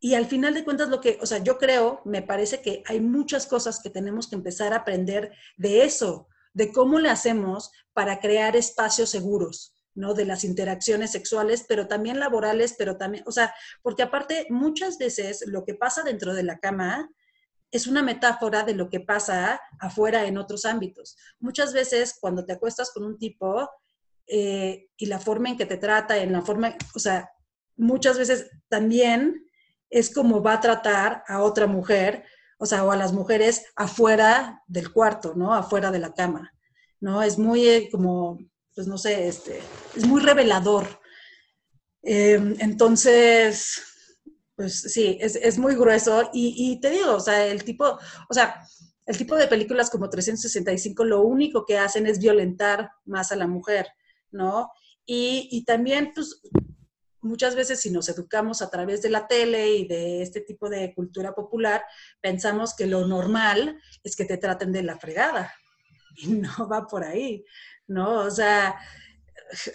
Y al final de cuentas lo que, o sea, yo creo, me parece que hay muchas cosas que tenemos que empezar a aprender de eso, de cómo le hacemos para crear espacios seguros, ¿no? De las interacciones sexuales, pero también laborales, pero también, o sea, porque aparte muchas veces lo que pasa dentro de la cama es una metáfora de lo que pasa afuera en otros ámbitos. Muchas veces cuando te acuestas con un tipo eh, y la forma en que te trata, en la forma, o sea, muchas veces también es como va a tratar a otra mujer, o sea, o a las mujeres afuera del cuarto, ¿no? Afuera de la cama, ¿no? Es muy eh, como, pues no sé, este, es muy revelador. Em, entonces, pues sí, es, muy grueso y, te digo, o sea, el tipo, o sea, el tipo de películas como 365 lo único que hacen es violentar más a la mujer, ¿no? Y, también, pues, muchas veces si nos educamos a través de la tele y de este tipo de cultura popular, pensamos que lo normal es que te traten de la fregada. Y no va por ahí, ¿no? O sea,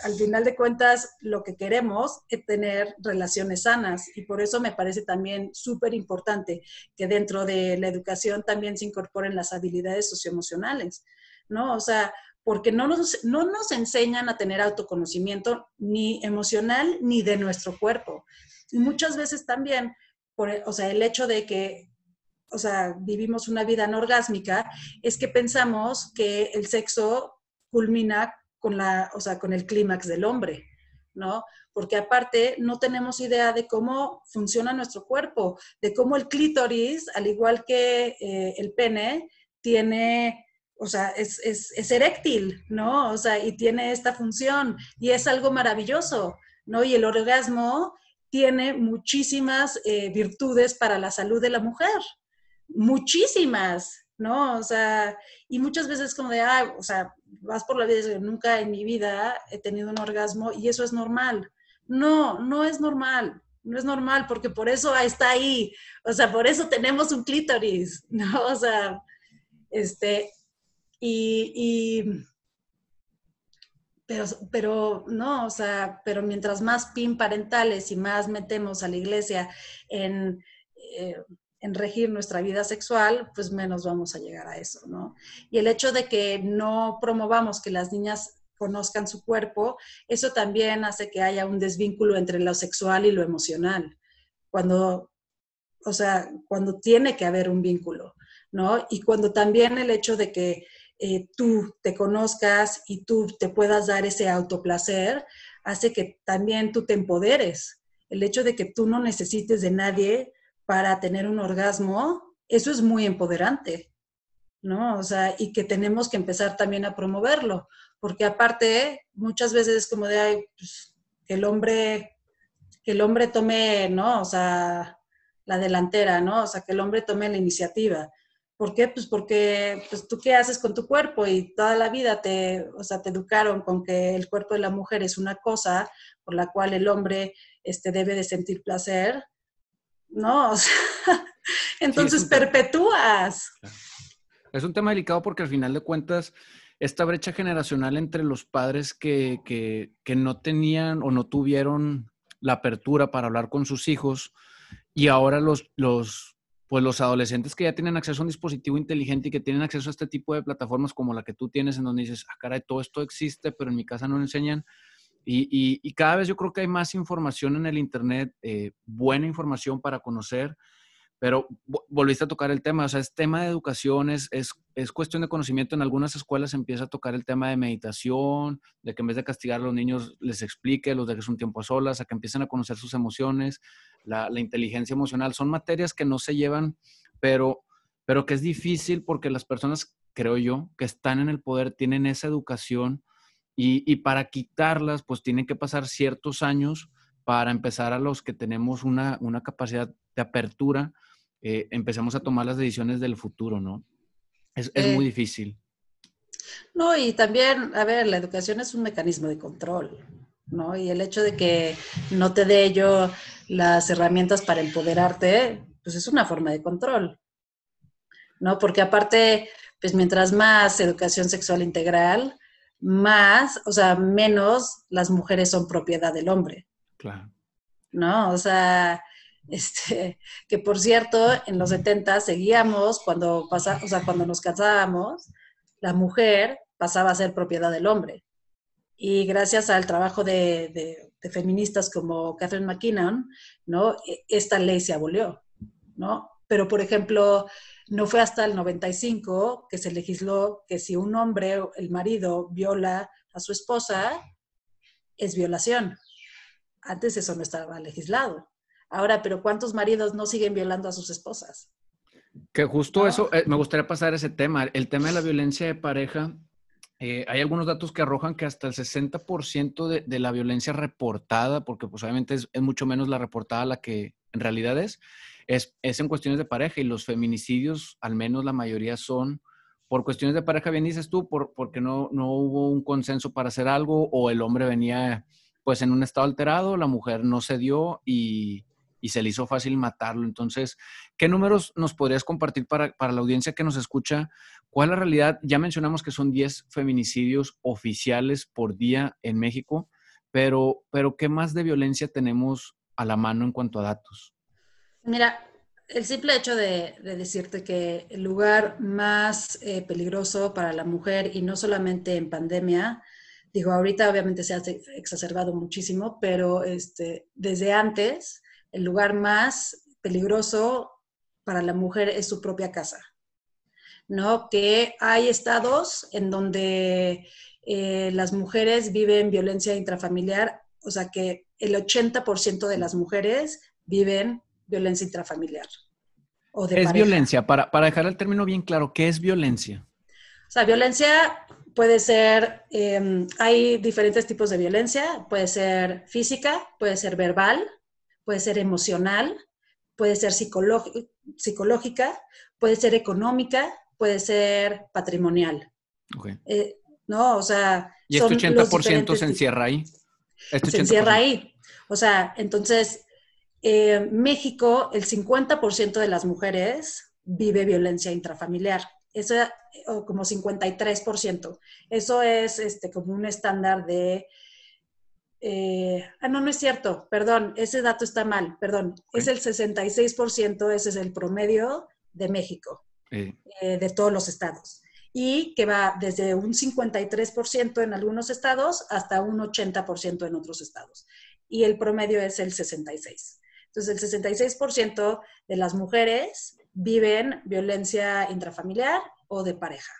al final de cuentas lo que queremos es tener relaciones sanas y por eso me parece también súper importante que dentro de la educación también se incorporen las habilidades socioemocionales, ¿no? O sea, porque no nos, no nos enseñan a tener autoconocimiento ni emocional ni de nuestro cuerpo. Y muchas veces también, por, o sea, el hecho de que o sea, vivimos una vida anorgásmica, es que pensamos que el sexo culmina con, la, o sea, con el clímax del hombre, ¿no? Porque aparte no tenemos idea de cómo funciona nuestro cuerpo, de cómo el clítoris, al igual que eh, el pene, tiene, o sea, es, es, es, eréctil, ¿no? O sea, y tiene esta función y es algo maravilloso, ¿no? Y el orgasmo tiene muchísimas eh, virtudes para la salud de la mujer, muchísimas, ¿no? O sea, y muchas veces como de, ah, o sea, vas por la vida nunca en mi vida he tenido un orgasmo y eso es normal. No, no es normal, no es normal porque por eso está ahí, o sea, por eso tenemos un clítoris, ¿no? O sea, este, y, pero, pero no, o sea, pero mientras más pin parentales y más metemos a la iglesia en... Eh, en regir nuestra vida sexual, pues menos vamos a llegar a eso, ¿no? Y el hecho de que no promovamos que las niñas conozcan su cuerpo, eso también hace que haya un desvínculo entre lo sexual y lo emocional. Cuando, o sea, cuando tiene que haber un vínculo, ¿no? Y cuando también el hecho de que eh, tú te conozcas y tú te puedas dar ese autoplacer, hace que también tú te empoderes. El hecho de que tú no necesites de nadie para tener un orgasmo, eso es muy empoderante, ¿no? O sea, y que tenemos que empezar también a promoverlo, porque aparte muchas veces es como de, ay, pues, el hombre, que el hombre tome, ¿no? O sea, la delantera, ¿no? O sea, que el hombre tome la iniciativa. ¿Por qué? Pues porque, pues tú qué haces con tu cuerpo y toda la vida te, o sea, te educaron con que el cuerpo de la mujer es una cosa por la cual el hombre este, debe de sentir placer no, entonces perpetúas. Es un tema delicado porque al final de cuentas, esta brecha generacional entre los padres que, que, no tenían o no tuvieron la apertura para hablar con sus hijos y ahora los, los, pues los adolescentes que ya tienen acceso a un dispositivo inteligente y que tienen acceso a este tipo de plataformas como la que tú tienes, en donde dices, ah, caray, todo esto existe, pero en mi casa no lo enseñan, y, cada vez yo creo que hay más información en el Internet, eh, buena información para conocer, pero volviste a tocar el tema, o sea, es tema de educación, es, es, es, cuestión de conocimiento. En algunas escuelas empieza a tocar el tema de meditación, de que en vez de castigar a los niños les explique, los dejes un tiempo a solas, a que empiecen a conocer sus emociones, la, la inteligencia emocional. Son materias que no se llevan, pero, pero que es difícil porque las personas, creo yo, que están en el poder tienen esa educación y, para quitarlas, pues tienen que pasar ciertos años para empezar a los que tenemos una, una capacidad de apertura, eh, empecemos a tomar las decisiones del futuro, ¿no? Es, es muy difícil. No, y también, a ver, la educación es un mecanismo de control, ¿no? Y el hecho de que no te dé yo las herramientas para empoderarte, pues es una forma de control, ¿no? Porque aparte, pues mientras más educación sexual integral, más, o sea, menos las mujeres son propiedad del hombre. Claro. ¿No? O sea, este, que por cierto, en los 70 seguíamos cuando pasa, o sea, cuando nos casábamos, la mujer pasaba a ser propiedad del hombre. Y gracias al trabajo de, feministas como Catherine McKinnon, ¿no? E, esta ley se abolió, ¿no? Pero, por ejemplo, no fue hasta el 95 que se legisló que si un hombre, el marido, viola a su esposa, es violación. Antes eso no estaba legislado. Ahora, pero ¿cuántos maridos no siguen violando a sus esposas? Que justo eso, eh, me gustaría pasar ese tema. El tema de la violencia de pareja, eh, hay algunos datos que arrojan que hasta el 60% de, de, la violencia reportada, porque pues obviamente es, es, mucho menos la reportada la que en realidad es, es, es en cuestiones de pareja y los feminicidios, al menos la mayoría son por cuestiones de pareja, bien dices tú, por, porque no, no hubo un consenso para hacer algo o el hombre venía pues en un estado alterado, la mujer no se dio y, y se le hizo fácil matarlo. Entonces, ¿qué números nos podrías compartir para, para, la audiencia que nos escucha? ¿Cuál es la realidad? Ya mencionamos que son 10 feminicidios oficiales por día en México, pero, pero ¿qué más de violencia tenemos a la mano en cuanto a datos? Mira, el simple hecho de, de decirte que el lugar más eh, peligroso para la mujer, y no solamente en pandemia, digo, ahorita obviamente se ha exacerbado muchísimo, pero este, desde antes, el lugar más peligroso para la mujer es su propia casa. ¿No? Que hay estados en donde eh, las mujeres viven violencia intrafamiliar, o sea que el 80% de las mujeres viven violencia intrafamiliar. O de es violencia? Para, para, dejar el término bien claro, ¿qué es violencia? O sea, violencia puede ser, eh, hay diferentes tipos de violencia, puede ser física, puede ser verbal, puede ser emocional, puede ser psicológica, puede ser económica, puede ser patrimonial. Okay. Eh, ¿No? O sea... ¿Y este 80% se encierra ahí? Este se encierra ahí. O sea, entonces, eh, México, el 50% de las mujeres vive violencia intrafamiliar. Eso, o como 53%. Eso es este, como un estándar de eh, ah, no, no es cierto, perdón, ese dato está mal, perdón. Es el 66%, ese es el promedio de México, eh, de todos los estados. Y que va desde un 53% en algunos estados hasta un 80% en otros estados. Y el promedio es el 66%. Entonces, el 66% de las mujeres viven violencia intrafamiliar o de pareja.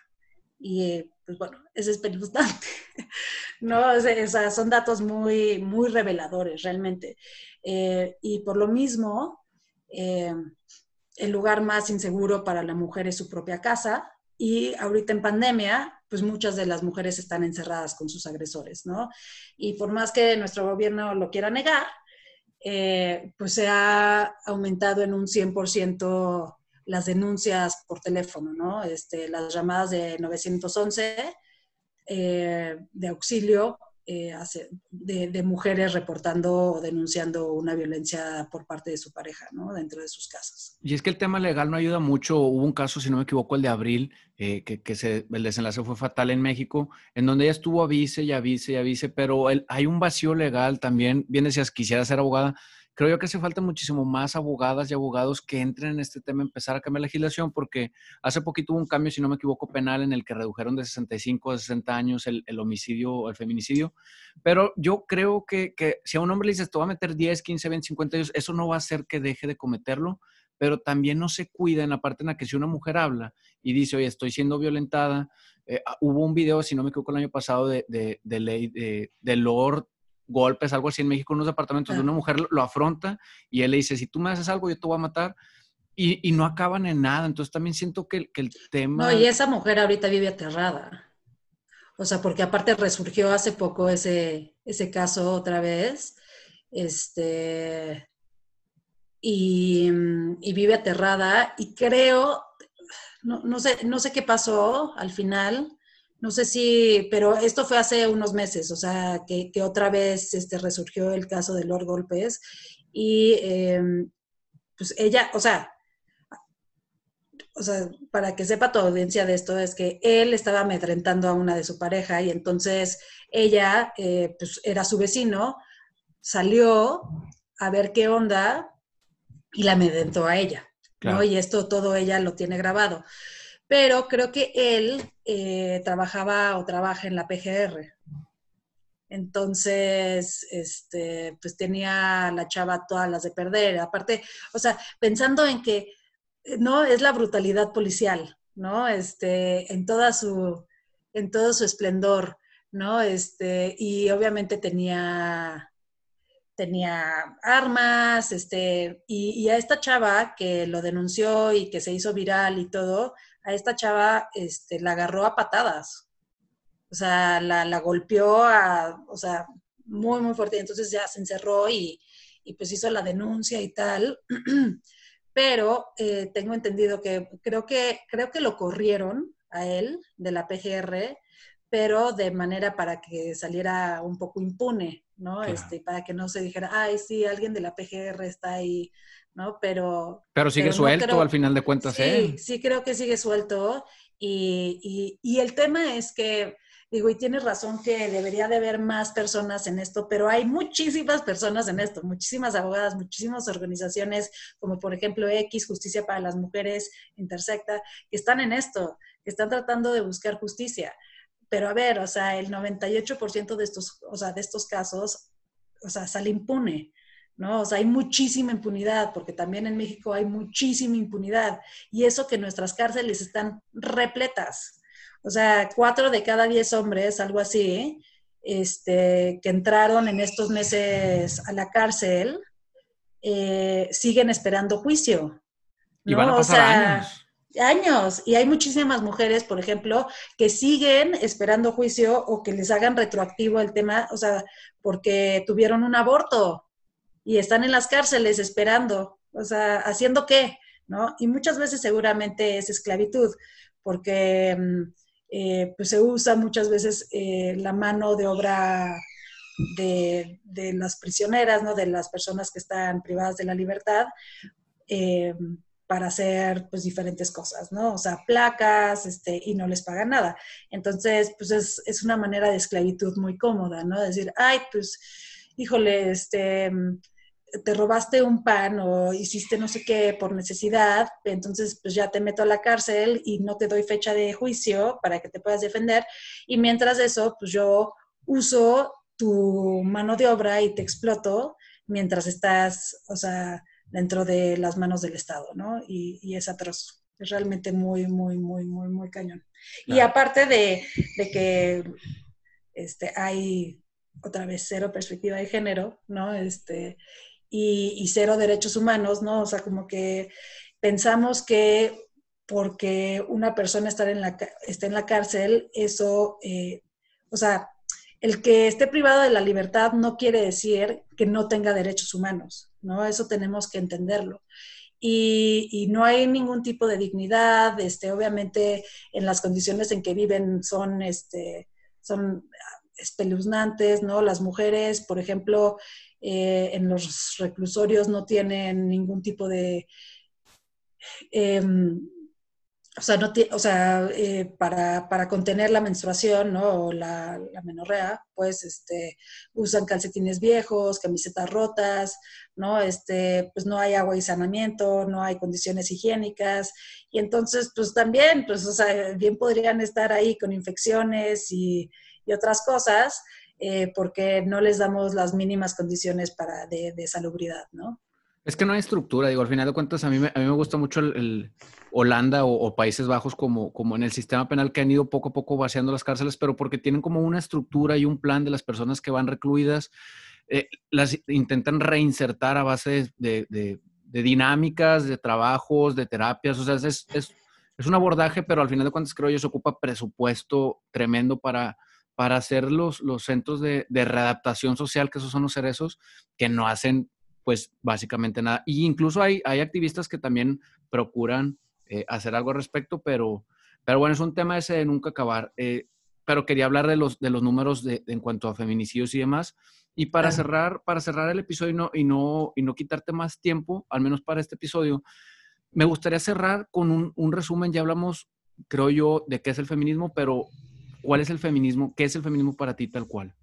Y pues bueno, es espeluznante. ¿no? O sea, son datos muy, muy reveladores realmente. Eh, y por lo mismo, eh, el lugar más inseguro para la mujer es su propia casa. Y ahorita en pandemia, pues muchas de las mujeres están encerradas con sus agresores, ¿no? Y por más que nuestro gobierno lo quiera negar, eh, pues se ha aumentado en un 100% las denuncias por teléfono, ¿no? Este, las llamadas de 911 eh, de auxilio eh, de, mujeres reportando o denunciando una violencia por parte de su pareja, ¿no? Dentro de sus casas. Y es que el tema legal no ayuda mucho. Hubo un caso, si no me equivoco, el de abril, eh, que, se, el desenlace fue fatal en México, en donde ella estuvo avise y avise y avise, pero hay un vacío legal también. Bien decías, quisiera ser abogada, Creo yo que hace falta muchísimo más abogadas y abogados que entren en este tema, empezar a cambiar la legislación, porque hace poquito hubo un cambio, si no me equivoco, penal en el que redujeron de 65 a 60 años el, el homicidio el feminicidio. Pero yo creo que, que, si a un hombre le dices, te va a meter 10, 15, 20, 50 años, eso no va a hacer que deje de cometerlo, pero también no se cuida en la parte en la que si una mujer habla y dice, oye, estoy siendo violentada, eh, ah, hubo un video, si no me equivoco, el año pasado de, de, de ley de, de Lord golpes, algo así en México, en unos departamentos, de una mujer lo, afronta y él le dice, si tú me haces algo, yo te voy a matar. Y, y no acaban en nada. Entonces también siento que, que, el tema... No, y esa mujer ahorita vive aterrada. O sea, porque aparte resurgió hace poco ese, ese caso otra vez. este, y, vive aterrada y creo, no, sé, no sé qué pasó al final, no sé si, pero esto fue hace unos meses, o sea, que, otra vez este, resurgió el caso de Lord Golpes y em, pues ella, o sea, o sea, para que sepa tu audiencia de esto, es que él estaba amedrentando a una de su pareja y entonces ella, eh, pues era su vecino, salió a ver qué onda y la amedrentó a ella, ¿no? Y esto todo ella lo tiene grabado. Pero creo que él eh, trabajaba o trabaja en la PGR. Entonces, este, pues tenía la chava todas las de perder. Aparte, o sea, pensando en que no es la brutalidad policial, ¿no? Este, en toda su, en todo su esplendor, ¿no? Este, y obviamente tenía, tenía armas, este, y, a esta chava que lo denunció y que se hizo viral y todo, a esta chava, este, la agarró a patadas. O sea, la, la golpeó a, o sea, muy, muy fuerte. Entonces ya se encerró y, y pues hizo la denuncia y tal. pero eh, tengo entendido que creo, que creo que lo corrieron a él de la PGR, pero de manera para que saliera un poco impune, ¿no? Este, para que no se dijera, ay, sí, alguien de la PGR está ahí, ¿no? Pero... Pero sigue suelto al final de cuentas, sí, ¿eh? Sí, creo que sigue suelto. y, y el tema es que Digo, y tienes razón que debería de haber más personas en esto, pero hay muchísimas personas en esto, muchísimas abogadas, muchísimas organizaciones, como por ejemplo X, Justicia para las Mujeres, Intersecta, que están en esto, que están tratando de buscar justicia. Pero a ver, o sea, el 98% de estos, o sea, de estos casos, o sea, sale impune. ¿No? O sea, hay muchísima impunidad, porque también en México hay muchísima impunidad, y eso que nuestras cárceles están repletas, o sea, cuatro de cada diez hombres, algo así, este, que entraron en estos meses a la cárcel, eh, siguen esperando juicio. Y van a pasar años. Años. Y hay muchísimas mujeres, por ejemplo, que siguen esperando juicio o que les hagan retroactivo el tema, o sea, porque tuvieron un aborto y están en las cárceles esperando, o sea, haciendo qué, ¿no? Y muchas veces seguramente es esclavitud, porque mm, eh, pues se usa muchas veces eh, la mano de obra de, las prisioneras, ¿no? de las personas que están privadas de la libertad, eh, para hacer pues diferentes cosas, ¿no? O sea, placas, este, y no les pagan nada. Entonces, pues es, es una manera de esclavitud muy cómoda, ¿no? Decir, ay, pues, híjole, este, te robaste un pan o hiciste no sé qué por necesidad, entonces pues ya te meto a la cárcel y no te doy fecha de juicio para que te puedas defender. Y mientras eso, pues yo uso tu mano de obra y te exploto mientras estás, o sea, dentro de las manos del Estado, ¿no? Y, y es atroz. Es realmente muy, muy, muy, muy, muy cañón. Y aparte de, de que este, hay otra vez cero perspectiva de género, ¿no? Este, y, cero derechos humanos, ¿no? O sea, como que pensamos que porque una persona está en la, está en la cárcel, eso, eh, o sea, el que esté privado de la libertad no quiere decir que no tenga derechos humanos, ¿no? Eso tenemos que entenderlo. Y, y, no hay ningún tipo de dignidad, este, obviamente en las condiciones en que viven son, este, son espeluznantes, ¿no? Las mujeres, por ejemplo, eh, en los reclusorios no tienen ningún tipo de... Em, o sea, no o sea eh, para, para, contener la menstruación ¿no? o la, la, menorrea, pues este, usan calcetines viejos, camisetas rotas, ¿no? Este, pues no hay agua y saneamiento, no hay condiciones higiénicas. Y entonces, pues también, pues, o sea, bien podrían estar ahí con infecciones y, y otras cosas, eh, porque no les damos las mínimas condiciones para de, salubridad, ¿no? Es que no hay estructura, digo, al final de cuentas a mí me, a mí me gusta mucho el, Holanda o, Países Bajos como, como en el sistema penal que han ido poco a poco vaciando las cárceles, pero porque tienen como una estructura y un plan de las personas que van recluidas, eh, las intentan reinsertar a base de, de, dinámicas, de trabajos, de terapias, o sea, es, es, es, un abordaje, pero al final de cuentas creo yo se ocupa presupuesto tremendo para para hacer los, los centros de, de, readaptación social, que esos son los cerezos, que no hacen pues básicamente nada. Y incluso hay, hay activistas que también procuran eh, hacer algo al respecto, pero, pero bueno, es un tema ese de nunca acabar. Eh, pero quería hablar de los, de los números de, en cuanto a feminicidios y demás. Y para cerrar, para cerrar el episodio y no, y, no, y no quitarte más tiempo, al menos para este episodio, me gustaría cerrar con un, un resumen. Ya hablamos, creo yo, de qué es el feminismo, pero ¿cuál es el feminismo? ¿Qué es el feminismo para ti tal cual?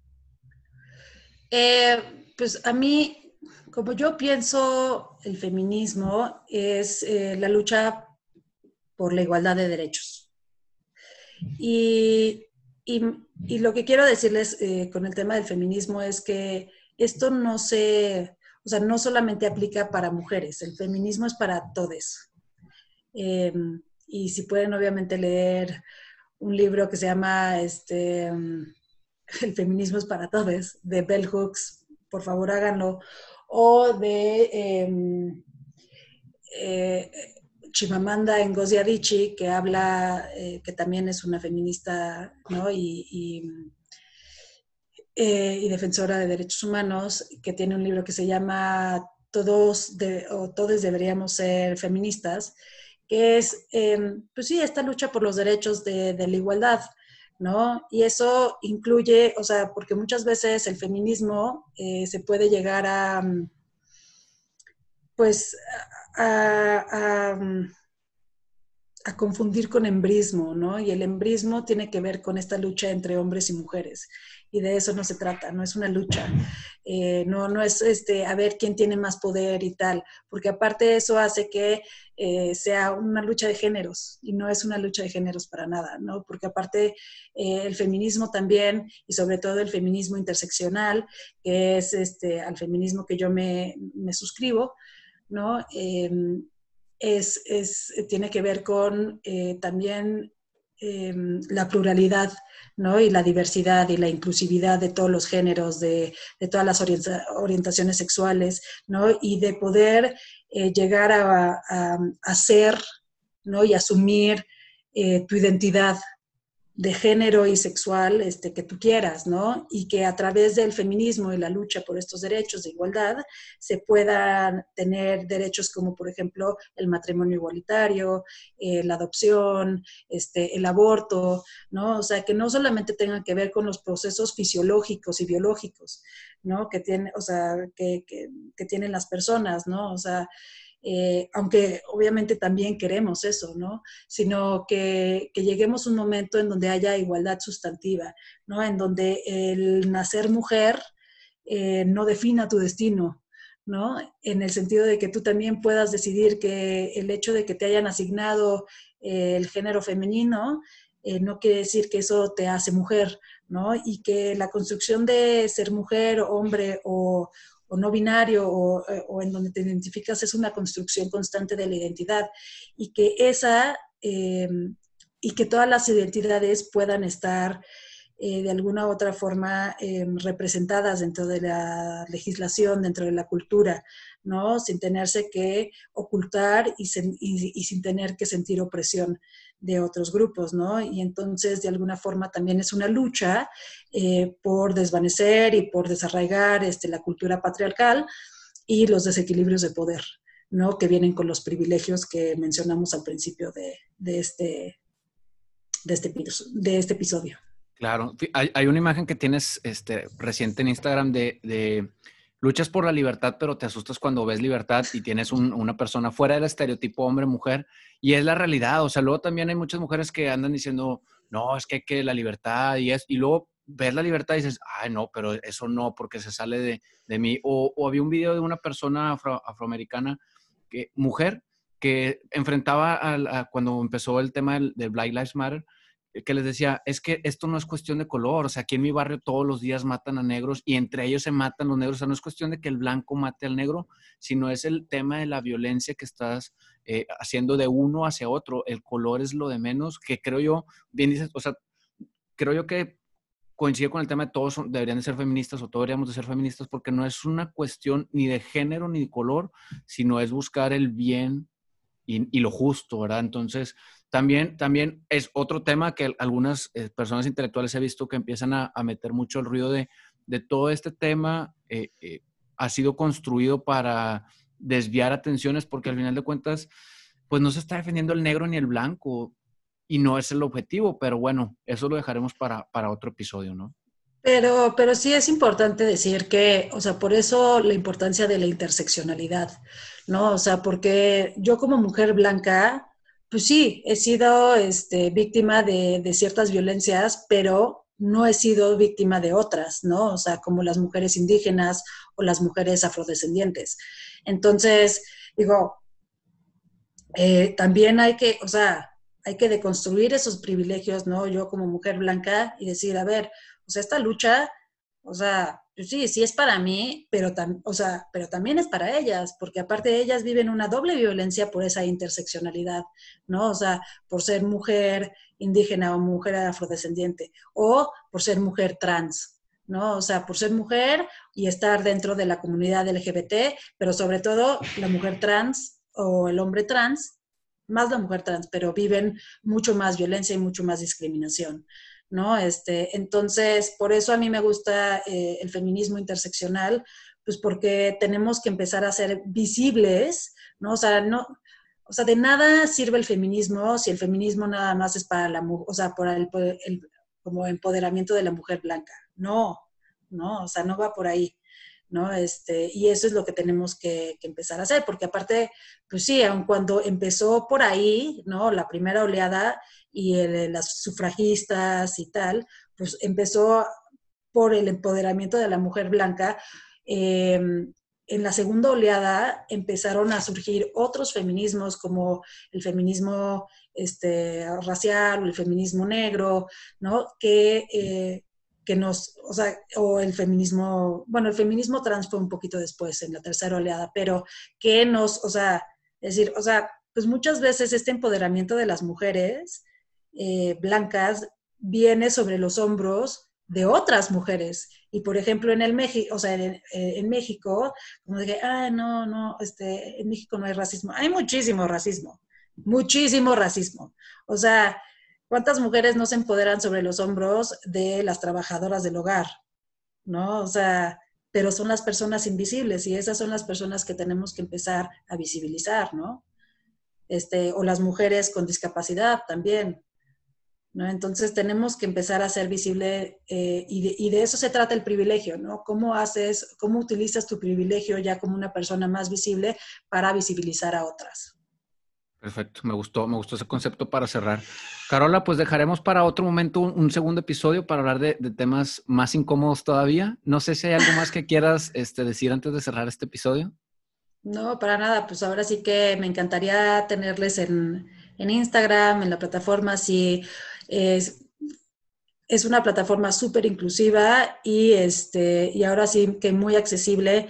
Eh, pues a mí, como yo pienso, el feminismo es eh, la lucha por la igualdad de derechos. Y y, lo que quiero decirles eh, con el tema del feminismo es que esto no se, o sea, no solamente aplica para mujeres, el feminismo es para todos. Em, y si pueden, obviamente, leer un libro que se llama este, El feminismo es para todos, de Bell Hooks, por favor háganlo, o de em, eh, Chimamanda Ngozi Adichie, que habla, eh, que también es una feminista y, eh, y, defensora de derechos humanos, que tiene un libro que se llama Todos, de, o Todos deberíamos ser feministas, que es, em, pues sí, esta lucha por los derechos de, de la igualdad. ¿no? Y eso incluye, o sea, porque muchas veces el feminismo eh, se puede llegar a, pues, a, a, confundir con embrismo, ¿no? Y el embrismo tiene que ver con esta lucha entre hombres y mujeres. Y de eso no se trata, no es una lucha. Eh, no, no es este, a ver quién tiene más poder y tal, porque aparte eso hace que eh, sea una lucha de géneros y no es una lucha de géneros para nada, ¿no? Porque aparte eh, el feminismo también y sobre todo el feminismo interseccional, que es este, al feminismo que yo me, me suscribo, ¿no? Em, es, tiene que ver con eh, también em, la pluralidad ¿no? y la diversidad y la inclusividad de todos los géneros, de, todas las orientaciones sexuales, ¿no? y de poder eh, llegar a, a, ser ¿no? y asumir eh, tu identidad de género y sexual este, que tú quieras, ¿no? Y que a través del feminismo y la lucha por estos derechos de igualdad se puedan tener derechos como, por ejemplo, el matrimonio igualitario, eh, la adopción, este, el aborto, ¿no? O sea, que no solamente tengan que ver con los procesos fisiológicos y biológicos, ¿no? Que, tiene, o sea, que, que, que tienen las personas, ¿no? O sea, eh, aunque obviamente también queremos eso, ¿no? Sino que, lleguemos a un momento en donde haya igualdad sustantiva, ¿no? En donde el nacer mujer eh, no defina tu destino, ¿no? En el sentido de que tú también puedas decidir que el hecho de que te hayan asignado eh, el género femenino no quiere decir que eso te hace mujer, ¿no? Y que la construcción de ser mujer, hombre o, o no binario eh, o, en donde te identificas es una construcción constante de la identidad y que esa em, y que todas las identidades puedan estar eh, de alguna u otra forma em, representadas dentro de la legislación, dentro de la cultura, ¿no? Sin tenerse que ocultar y sin tener que sentir opresión de otros grupos, ¿no? Y entonces, de alguna forma, también es una lucha eh, por desvanecer y por desarraigar este, la cultura patriarcal y los desequilibrios de poder, ¿no? Que vienen con los privilegios que mencionamos al principio de, este, de, este, de este episodio. Claro, hay, una imagen que tienes este, reciente en Instagram de luchas por la libertad, pero te asustas cuando ves libertad y tienes una persona fuera del estereotipo hombre-mujer y es la realidad. O sea, luego también hay muchas mujeres que andan diciendo, no, es que que la libertad y es, y luego ves la libertad y dices, ay, no, pero eso no, porque se sale de, mí. O, había un video de una persona afroamericana, que, mujer, que enfrentaba a, cuando empezó el tema del, del Black Lives Matter, que les decía, es que esto no es cuestión de color, o sea, aquí en mi barrio todos los días matan a negros y entre ellos se matan los negros, o sea, no es cuestión de que el blanco mate al negro, sino es el tema de la violencia que estás eh, haciendo de uno hacia otro, el color es lo de menos, que creo yo, bien dices, o sea, creo yo que coincide con el tema de todos deberían de ser feministas o todos deberíamos de ser feministas porque no es una cuestión ni de género ni de color, sino es buscar el bien y, y lo justo, ¿verdad? Entonces, También, también es otro tema que algunas eh, personas intelectuales he visto que empiezan a, meter mucho el ruido de, de todo este tema. Eh, eh, ha sido construido para desviar atenciones porque al final de cuentas, pues no se está defendiendo el negro ni el blanco y no es el objetivo, pero bueno, eso lo dejaremos para, para otro episodio, ¿no? Pero, pero sí es importante decir que, o sea, por eso la importancia de la interseccionalidad, ¿no? O sea, porque yo como mujer blanca, pues sí, he sido este, víctima de, ciertas violencias, pero no he sido víctima de otras, ¿no? O sea, como las mujeres indígenas o las mujeres afrodescendientes. Entonces, digo, eh, también hay que, o sea, hay que deconstruir esos privilegios, ¿no? Yo como mujer blanca y decir, a ver, o sea, esta lucha, o sea, sí, sí es para mí, pero, o sea, pero también es para ellas, porque aparte ellas viven una doble violencia por esa interseccionalidad, ¿no? O sea, por ser mujer indígena o mujer afrodescendiente, o por ser mujer trans, ¿no? O sea, por ser mujer y estar dentro de la comunidad LGBT, pero sobre todo la mujer trans o el hombre trans, más la mujer trans, pero viven mucho más violencia y mucho más discriminación. ¿No? Este, entonces, por eso a mí me gusta eh, el feminismo interseccional, pues porque tenemos que empezar a ser visibles, ¿no? O sea, no, o sea, de nada sirve el feminismo si el feminismo nada más es para la mujer, o sea, por el, como empoderamiento de la mujer blanca. No, no, o sea, no va por ahí. ¿No? Este, y eso es lo que tenemos que, empezar a hacer, porque aparte, pues sí, aun cuando empezó por ahí, ¿no? La primera oleada, y las sufragistas y tal, pues empezó por el empoderamiento de la mujer blanca. Em, en la segunda oleada empezaron a surgir otros feminismos como el feminismo este, racial el feminismo negro, ¿no? Que, eh, que nos, o sea, o el feminismo, bueno, el feminismo trans fue un poquito después, en la tercera oleada, pero que nos, o sea, es decir, o sea, pues muchas veces este empoderamiento de las mujeres eh, blancas viene sobre los hombros de otras mujeres. Y por ejemplo, en el México, o sea, en, eh, México, como que, ah, no, no, este, en México no hay racismo. Hay muchísimo racismo, muchísimo racismo. O sea, ¿cuántas mujeres no se empoderan sobre los hombros de las trabajadoras del hogar? ¿No? O sea, pero son las personas invisibles y esas son las personas que tenemos que empezar a visibilizar, ¿no? Este, o las mujeres con discapacidad también. ¿no? Entonces tenemos que empezar a ser visible eh, y, de, eso se trata el privilegio, ¿no? ¿Cómo haces, cómo utilizas tu privilegio ya como una persona más visible para visibilizar a otras? Perfecto, me gustó, me gustó ese concepto para cerrar. Carola, pues dejaremos para otro momento un, segundo episodio para hablar de, temas más incómodos todavía. No sé si hay algo más que quieras este, decir antes de cerrar este episodio. No, para nada, pues ahora sí que me encantaría tenerles en, en Instagram, en la plataforma, si es, es una plataforma súper inclusiva y, este, y ahora sí que muy accesible.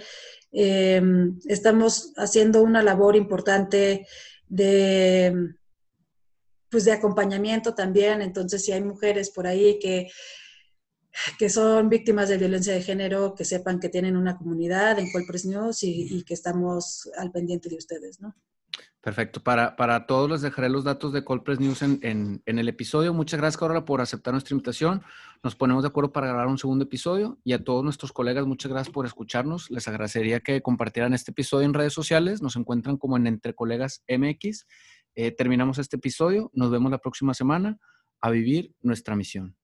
Em, estamos haciendo una labor importante de, pues de acompañamiento también. Entonces, si hay mujeres por ahí que, que son víctimas de violencia de género, que sepan que tienen una comunidad en Colpress News y, y que estamos al pendiente de ustedes, ¿no? Perfecto. Para, para todos les dejaré los datos de Cold Press News en, en, el episodio. Muchas gracias, Carola, por aceptar nuestra invitación. Nos ponemos de acuerdo para grabar un segundo episodio. Y a todos nuestros colegas, muchas gracias por escucharnos. Les agradecería que compartieran este episodio en redes sociales. Nos encuentran como en Entre Colegas MX. Eh, terminamos este episodio. Nos vemos la próxima semana a vivir nuestra misión.